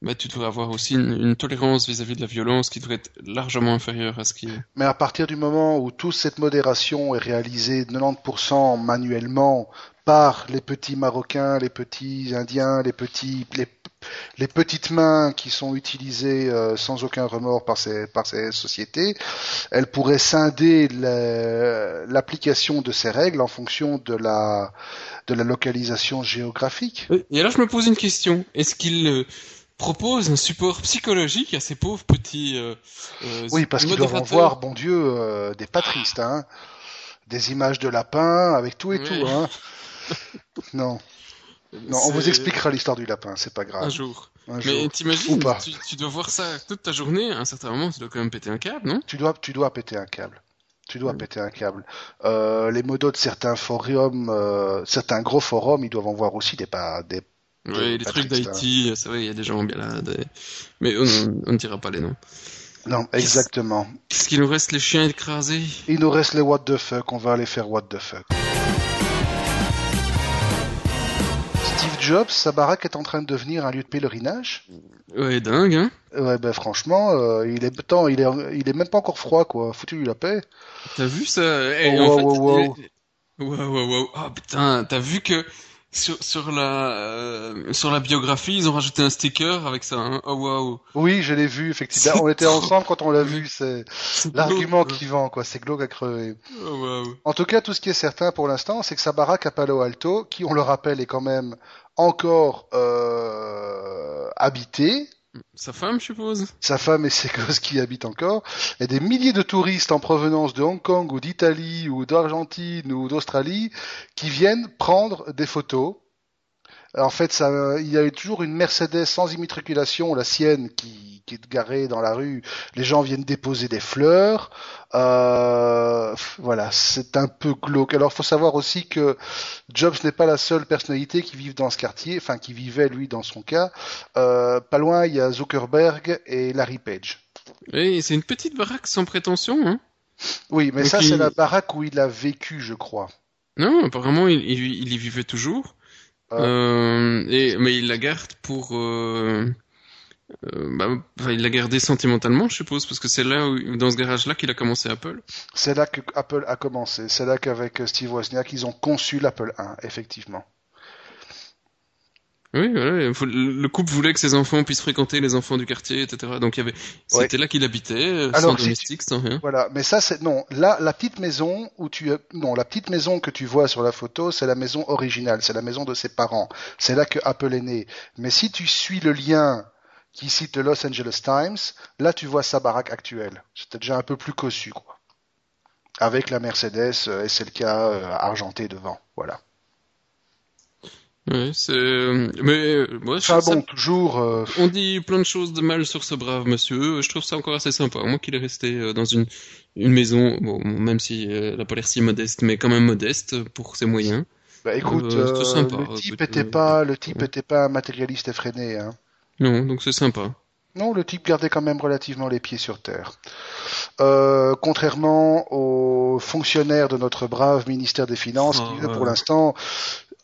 bah, tu devrais avoir aussi une, tolérance vis-à-vis -vis de la violence qui devrait être largement inférieure à ce qui est. Mais à partir du moment où toute cette modération est réalisée 90% manuellement par les petits Marocains, les petits Indiens, les petits, les les petites mains qui sont utilisées euh, sans aucun remords par ces, par ces sociétés, elles pourraient scinder l'application de ces règles en fonction de la, de la localisation géographique. Et là, je me pose une question. Est-ce qu'ils euh, proposent un support psychologique à ces pauvres petits... Euh, oui, parce qu'ils doivent voir, bon Dieu, des patristes, hein. Des images de lapins avec tout et tout, hein. non. Non, on vous expliquera l'histoire du lapin, c'est pas grave. Un jour. Mais t'imagines, tu, tu, dois voir ça toute ta journée, à un certain moment, tu dois quand même péter un câble, non? Tu dois, tu dois péter un câble. Tu dois péter un câble. Euh, les modos de certains forums, euh, certains gros forums, ils doivent en voir aussi des pas des. Oui, les trucs d'Haïti, c'est vrai, il y a des gens bien là, mais on, ne dira pas les noms. Non, exactement. Qu'est-ce qu'il nous reste les chiens écrasés? Il nous reste les what the fuck, on va aller faire what the fuck. Steve Jobs, sa baraque est en train de devenir un lieu de pèlerinage. Ouais, dingue, hein? Ouais, ben franchement, euh, il est temps, il est, il est même pas encore froid, quoi. Foutu la paix. T'as vu ça? Et Oh, en wow, fait, wow, wow. il- Wow, wow, wow. Ah putain, t'as vu que sur, sur la euh, sur la biographie, ils ont rajouté un sticker avec ça. Hein. Oh wow. Oui, je l'ai vu, effectivement. On était trop- ensemble quand on l'a vu, c'est l'argument qui vend, quoi. C'est glauque à crever. Oh wow. En tout cas, tout ce qui est certain pour l'instant, c'est que sa baraque à Palo Alto, qui, on le rappelle, est quand même encore euh, habitée, Sa femme, je suppose? sa femme et ses gosses qui habitent encore, et des milliers de touristes en provenance de Hong Kong ou d'Italie ou d'Argentine ou d'Australie qui viennent prendre des photos. En fait, ça, il y a eu toujours une Mercedes sans immatriculation, la sienne, qui, qui est garée dans la rue. Les gens viennent déposer des fleurs. Euh, voilà, c'est un peu glauque. Alors, faut savoir aussi que Jobs n'est pas la seule personnalité qui vive dans ce quartier, enfin qui vivait lui dans son cas. Euh, pas loin, il y a Zuckerberg et Larry Page. Et c'est une petite baraque sans prétention, hein. Oui, mais Donc, ça, il- c'est la baraque où il a vécu, je crois. Non, apparemment, il, il, il y vivait toujours. Ah. Euh, et, mais il la garde pour... Euh, euh, bah, enfin, il l'a gardée sentimentalement, je suppose, parce que c'est là, où, dans ce garage-là, qu'il a commencé Apple. C'est là que Apple a commencé. C'est là qu'avec Steve Wozniak, ils ont conçu l'Apple 1, effectivement. Oui, voilà. le le couple voulait que ses enfants puissent fréquenter les enfants du quartier, etc. Donc il y avait, Ouais. c'était là qu'il habitait, euh, Alors, sans domestique, sans rien. Voilà, mais ça c'est non. Là, la petite maison où tu non, la petite maison que tu vois sur la photo, c'est la maison originale, c'est la maison de ses parents. C'est là que Apple est né. Mais si tu suis le lien qui cite le Los Angeles Times, là tu vois sa baraque actuelle. C'était déjà un peu plus cossu quoi. Avec la Mercedes euh, SLK euh, argentée devant, voilà. Ouais, c'est, mais euh, moi, je Enfin bon, ça- toujours euh, on dit plein de choses de mal sur ce brave monsieur. Je trouve ça encore assez sympa. Moi qu'il est resté euh, dans une une maison, bon, même si euh, elle a pas l'air si modeste, mais quand même modeste pour ses moyens. bah, écoute, Euh, sympa, le type était pas le type ouais. était pas un matérialiste effréné hein. Non, donc c'est sympa. Non, le type gardait quand même relativement les pieds sur terre. Euh, contrairement aux fonctionnaires de notre brave ministère des Finances, Oh, qui eux, ouais. pour l'instant,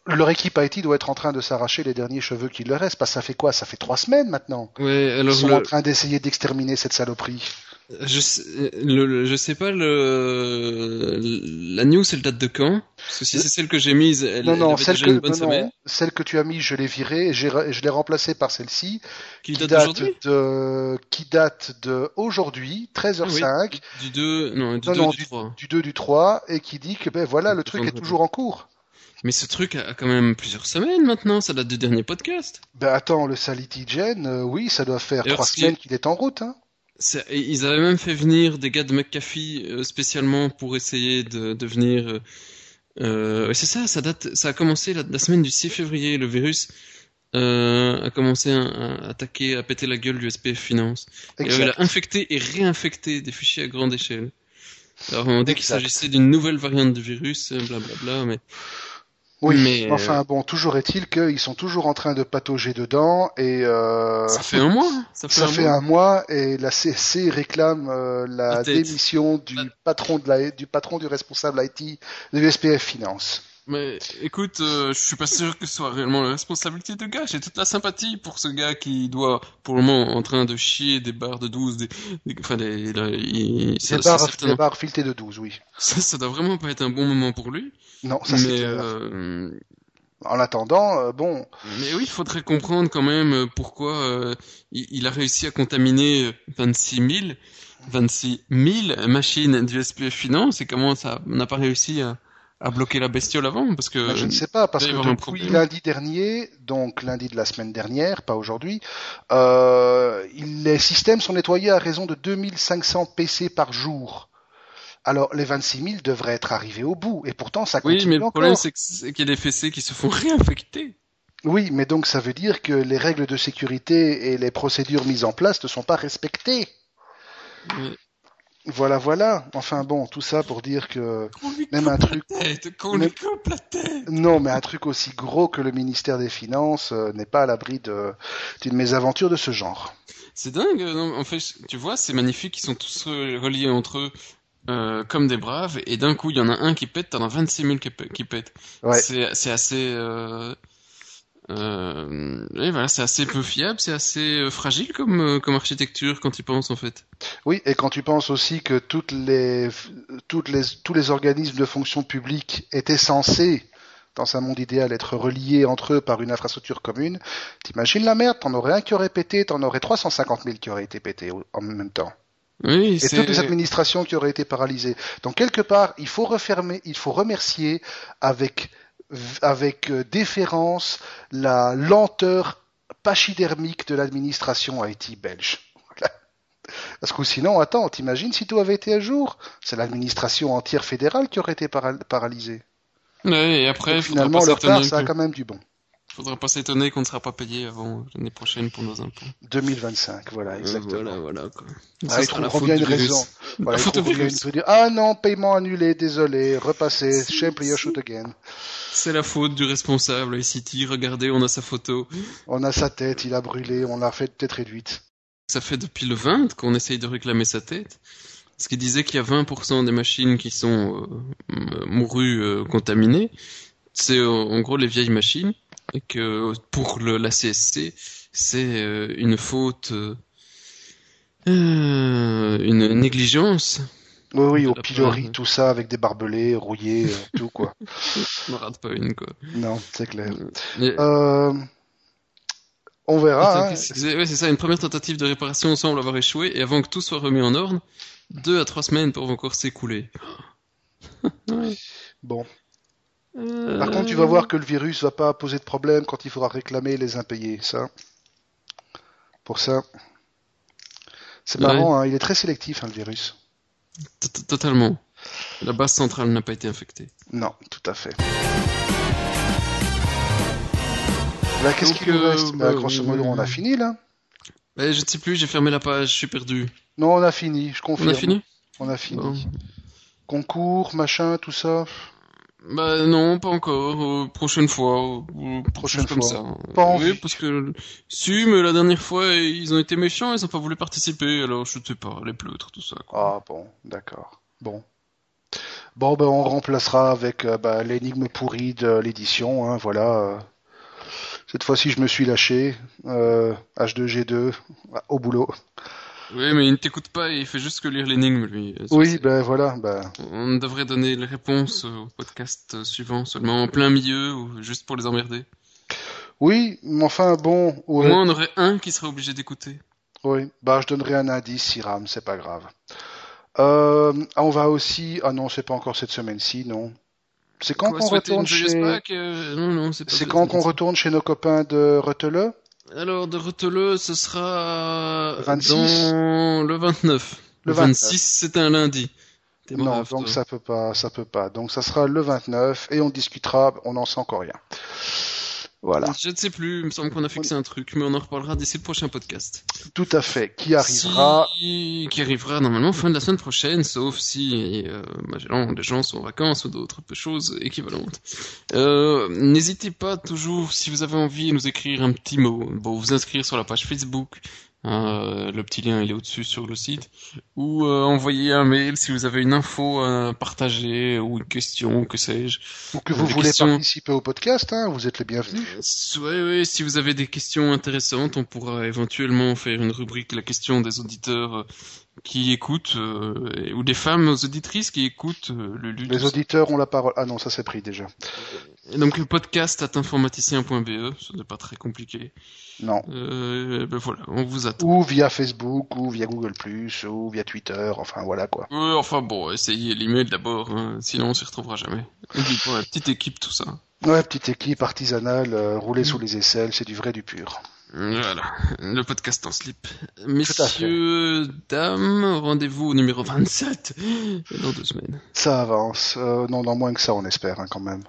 leur équipe IT doit être en train de s'arracher les derniers cheveux qu'il leur reste. Parce que ça fait quoi? Ça fait trois semaines maintenant. Ouais, Ils alors sont le- en train d'essayer d'exterminer cette saloperie. je sais, le, le- je sais pas le la news elle date de quand? Parce que si c'est celle que j'ai mise, elle, non, elle non, avait celle déjà que, une bonne non, semaine. celle que tu as mis, je l'ai virée et je l'ai remplacée par celle-ci, Qui qui date date de, qui date de aujourd'hui, 13h05, Du 2, non, du Non, 2 non, du 3. du 2 du 3, et qui dit que ben voilà, le truc est toujours en cours. Mais ce truc a, quand même plusieurs semaines maintenant, ça date du dernier podcast. Ben attends, le Sality Gen, euh, oui, ça doit faire trois semaines qu'il est en route. Hein. Ils avaient même fait venir des gars de McAfee euh, spécialement pour essayer de, de venir. euh, euh, c'est ça, ça date, ça a commencé la, la semaine du 6 février. Le virus euh, a commencé à, à attaquer, à péter la gueule du SPF Finance. Et, il a infecté et réinfecté des fichiers à grande échelle. Alors on dit qu'il s'agissait d'une nouvelle variante du virus, euh, blablabla, mais Oui, mais, enfin bon, toujours est-il qu'ils sont toujours en train de patauger dedans et euh, ça fait un mois. hein. Ça fait ça un fait mois. un mois et la CSC réclame euh, la démission du patron de la, du patron du responsable IT de SPF Finance. Mais écoute, euh, je suis pas sûr que ce soit réellement la responsabilité de gars. J'ai toute la sympathie pour ce gars qui doit, pour le moment, en train de chier des barres de 12, des, des- enfin, des, là, il- ça, barres, certainement- des barres filetées de 12, oui. ça, ça doit vraiment pas être un bon moment pour lui. Non, ça c'est clair. euh, En attendant, euh, bon, mais oui, il faudrait comprendre quand même euh, pourquoi euh, il, il a réussi à contaminer euh, 26 000, 26 000 machines du SPF Finance et comment ça n'a pas réussi à, à bloquer la bestiole avant parce que je ne sais pas, parce que depuis lundi dernier, donc lundi de la semaine dernière, pas aujourd'hui, euh, les systèmes sont nettoyés à raison de 2500 PC par jour. Alors les 26 000 devraient être arrivés au bout, et pourtant ça Oui, continue mais le encore. problème, c'est qu'il y a des fessés qui se font réinfecter. Oui, mais donc ça veut dire que les règles de sécurité et les procédures mises en place ne sont pas respectées. Ouais. Voilà, voilà. Enfin bon, tout ça pour dire que Qu'on lui Même coupe un la truc- tête, qu'on même- lui coupe la tête. non, mais un truc aussi gros que le ministère des Finances euh, n'est pas à l'abri de- d'une mésaventure de ce genre. C'est dingue, non, en fait, tu vois, c'est magnifique, ils sont tous re- reliés entre eux euh, comme des braves, et d'un coup, il y en a un qui pète, t'en as 26 000 qui, pè- qui pètent. Ouais. C'est assez... euh, Euh, et voilà, c'est assez peu fiable, c'est assez euh, fragile comme, euh, comme architecture quand tu penses en fait. Oui, et quand tu penses aussi que toutes les, toutes les, tous les organismes de fonction publique étaient censés, dans un monde idéal, être reliés entre eux par une infrastructure commune, t'imagines la merde, t'en aurais un qui aurait pété, t'en aurais 350 000 qui auraient été pétés en même temps. Oui, Et toutes les administrations qui auraient été paralysées. Donc quelque part, il faut refermer, il faut remercier avec avec euh, déférence la lenteur pachydermique de l'administration IT belge. Parce que sinon, attends, t'imagines si tout avait été à jour? C'est l'administration entière fédérale qui aurait été para- paralysée. Ouais, et après, Donc, finalement, pas le retard, s'étonner ça a quand même du bon. Faudra pas s'étonner qu'on ne sera pas payé avant l'année prochaine pour nos impôts. 2025, voilà, Euh, exactement. voilà, voilà, quoi. Ah, Ça ils sera la trouveront faute bien du une raison. La Voilà, une Ah non, paiement annulé, désolé, repassez, shame your shoot again. C'est la faute du responsable ICT. Regardez, on a sa photo. On a sa tête, il a brûlé, on l'a fait peut-être réduite. Ça fait depuis le 20 qu'on essaye de réclamer sa tête. Parce qu'il disait qu'il y a 20% des machines qui sont euh, mourues euh, contaminées. C'est euh, en gros les vieilles machines. Et que pour le, la CSC, c'est euh, une faute, euh, euh, une négligence. Oui, oui, au pilori, tout ça, avec des barbelés, rouillés, tout quoi. On ne rate pas une, quoi. Non, c'est clair. Euh, on verra. Hein. Ouais, c'est ça, une première tentative de réparation semble avoir échoué, et avant que tout soit remis en ordre, deux à trois semaines peuvent encore s'écouler. Bon. Euh, Par contre, tu vas voir que le virus va pas poser de problème quand il faudra réclamer les impayés. Ça. Pour ça. C'est Ouais. marrant, hein, il est très sélectif, hein, le virus. T- t- Totalement. La base centrale n'a pas été infectée. Non, tout à fait. Là, qu'est-ce qu'il nous euh, reste bah, Bah, Grosso modo, on a euh, fini là Eh, je ne sais plus, j'ai fermé la page, je suis perdu. Non, on a fini, je On confirme. a fini? On a fini. Bon. Concours, machin, tout ça. Bah non, pas encore. euh, prochaine fois. ou Prochaine comme fois. ça. Pas oui, parce que si, mais la dernière fois ils ont été méchants, ils ont pas voulu participer. Alors je sais pas, les pleutres, tout ça. Quoi. Ah bon, d'accord. Bon. Bon, ben on remplacera avec euh, bah, l'énigme pourrie de l'édition. Hein, voilà. euh. Cette fois-ci, je me suis lâché. Euh, H2G2 au boulot. Oui, mais il ne t'écoute pas, il fait juste que lire l'énigme lui. Oui, ben voilà. Ben, On devrait donner les réponses au podcast suivant seulement en plein milieu ou juste pour les emmerder. oui, mais enfin bon. Au moins on aurait un qui serait obligé d'écouter. Oui, bah je donnerai un indice, Siram, c'est pas grave. Euh, on va aussi. Ah non, c'est pas encore cette semaine-ci, non. C'est quand qu'on retourne chez. Euh, Non, non, c'est quand qu'on retourne chez nos copains de Reteleux Alors, de Reteleux, ce sera Le 26. dans le 29. Le Le 26, c'est un lundi. Non, brave, donc toi. ça peut pas, ça peut pas. Donc ça sera le 29 et on discutera. On n'en sait encore rien. Voilà, Je ne sais plus, il me semble qu'on a fixé un truc, mais on en reparlera d'ici le prochain podcast. tout à fait. Qui arrivera Si- Qui arrivera normalement fin de la semaine prochaine, sauf si euh, Magellan, les gens sont en vacances ou d'autres choses équivalentes. Euh, N'hésitez pas toujours, si vous avez envie, à nous écrire un petit mot. Bon, vous inscrire sur la page Facebook. Euh, le petit lien il est au-dessus sur le site ou euh, envoyer un mail si vous avez une info à partager ou une question que sais-je ou que vous des voulez questions. participer au podcast, hein, vous êtes les bienvenus. Ouais, ouais, si vous avez des questions intéressantes, on pourra éventuellement faire une rubrique la question des auditeurs euh, qui écoutent, euh, ou des femmes auditrices qui écoutent euh, le lutte. Les auditeurs ont la parole. Ah non, ça c'est pris déjà. Et donc le podcast at informaticien.be, ce n'est pas très compliqué. Non. Euh, ben voilà, on vous attend. Ou via Facebook, ou via Google+, ou via Twitter. Enfin voilà quoi. Ouais, enfin bon, essayez l'email d'abord, hein, sinon on s'y retrouvera jamais. La petite équipe, tout ça. Ouais, petite équipe artisanale, euh, roulée sous les aisselles, c'est du vrai du pur. Voilà, le podcast en slip. Messieurs, dames, rendez-vous au numéro 27 dans deux semaines. Ça avance. Euh, non, dans moins que ça, on espère hein, quand même.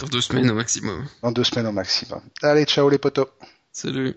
Dans deux semaines au maximum. Dans deux semaines au maximum. Allez, ciao les potos. Salut.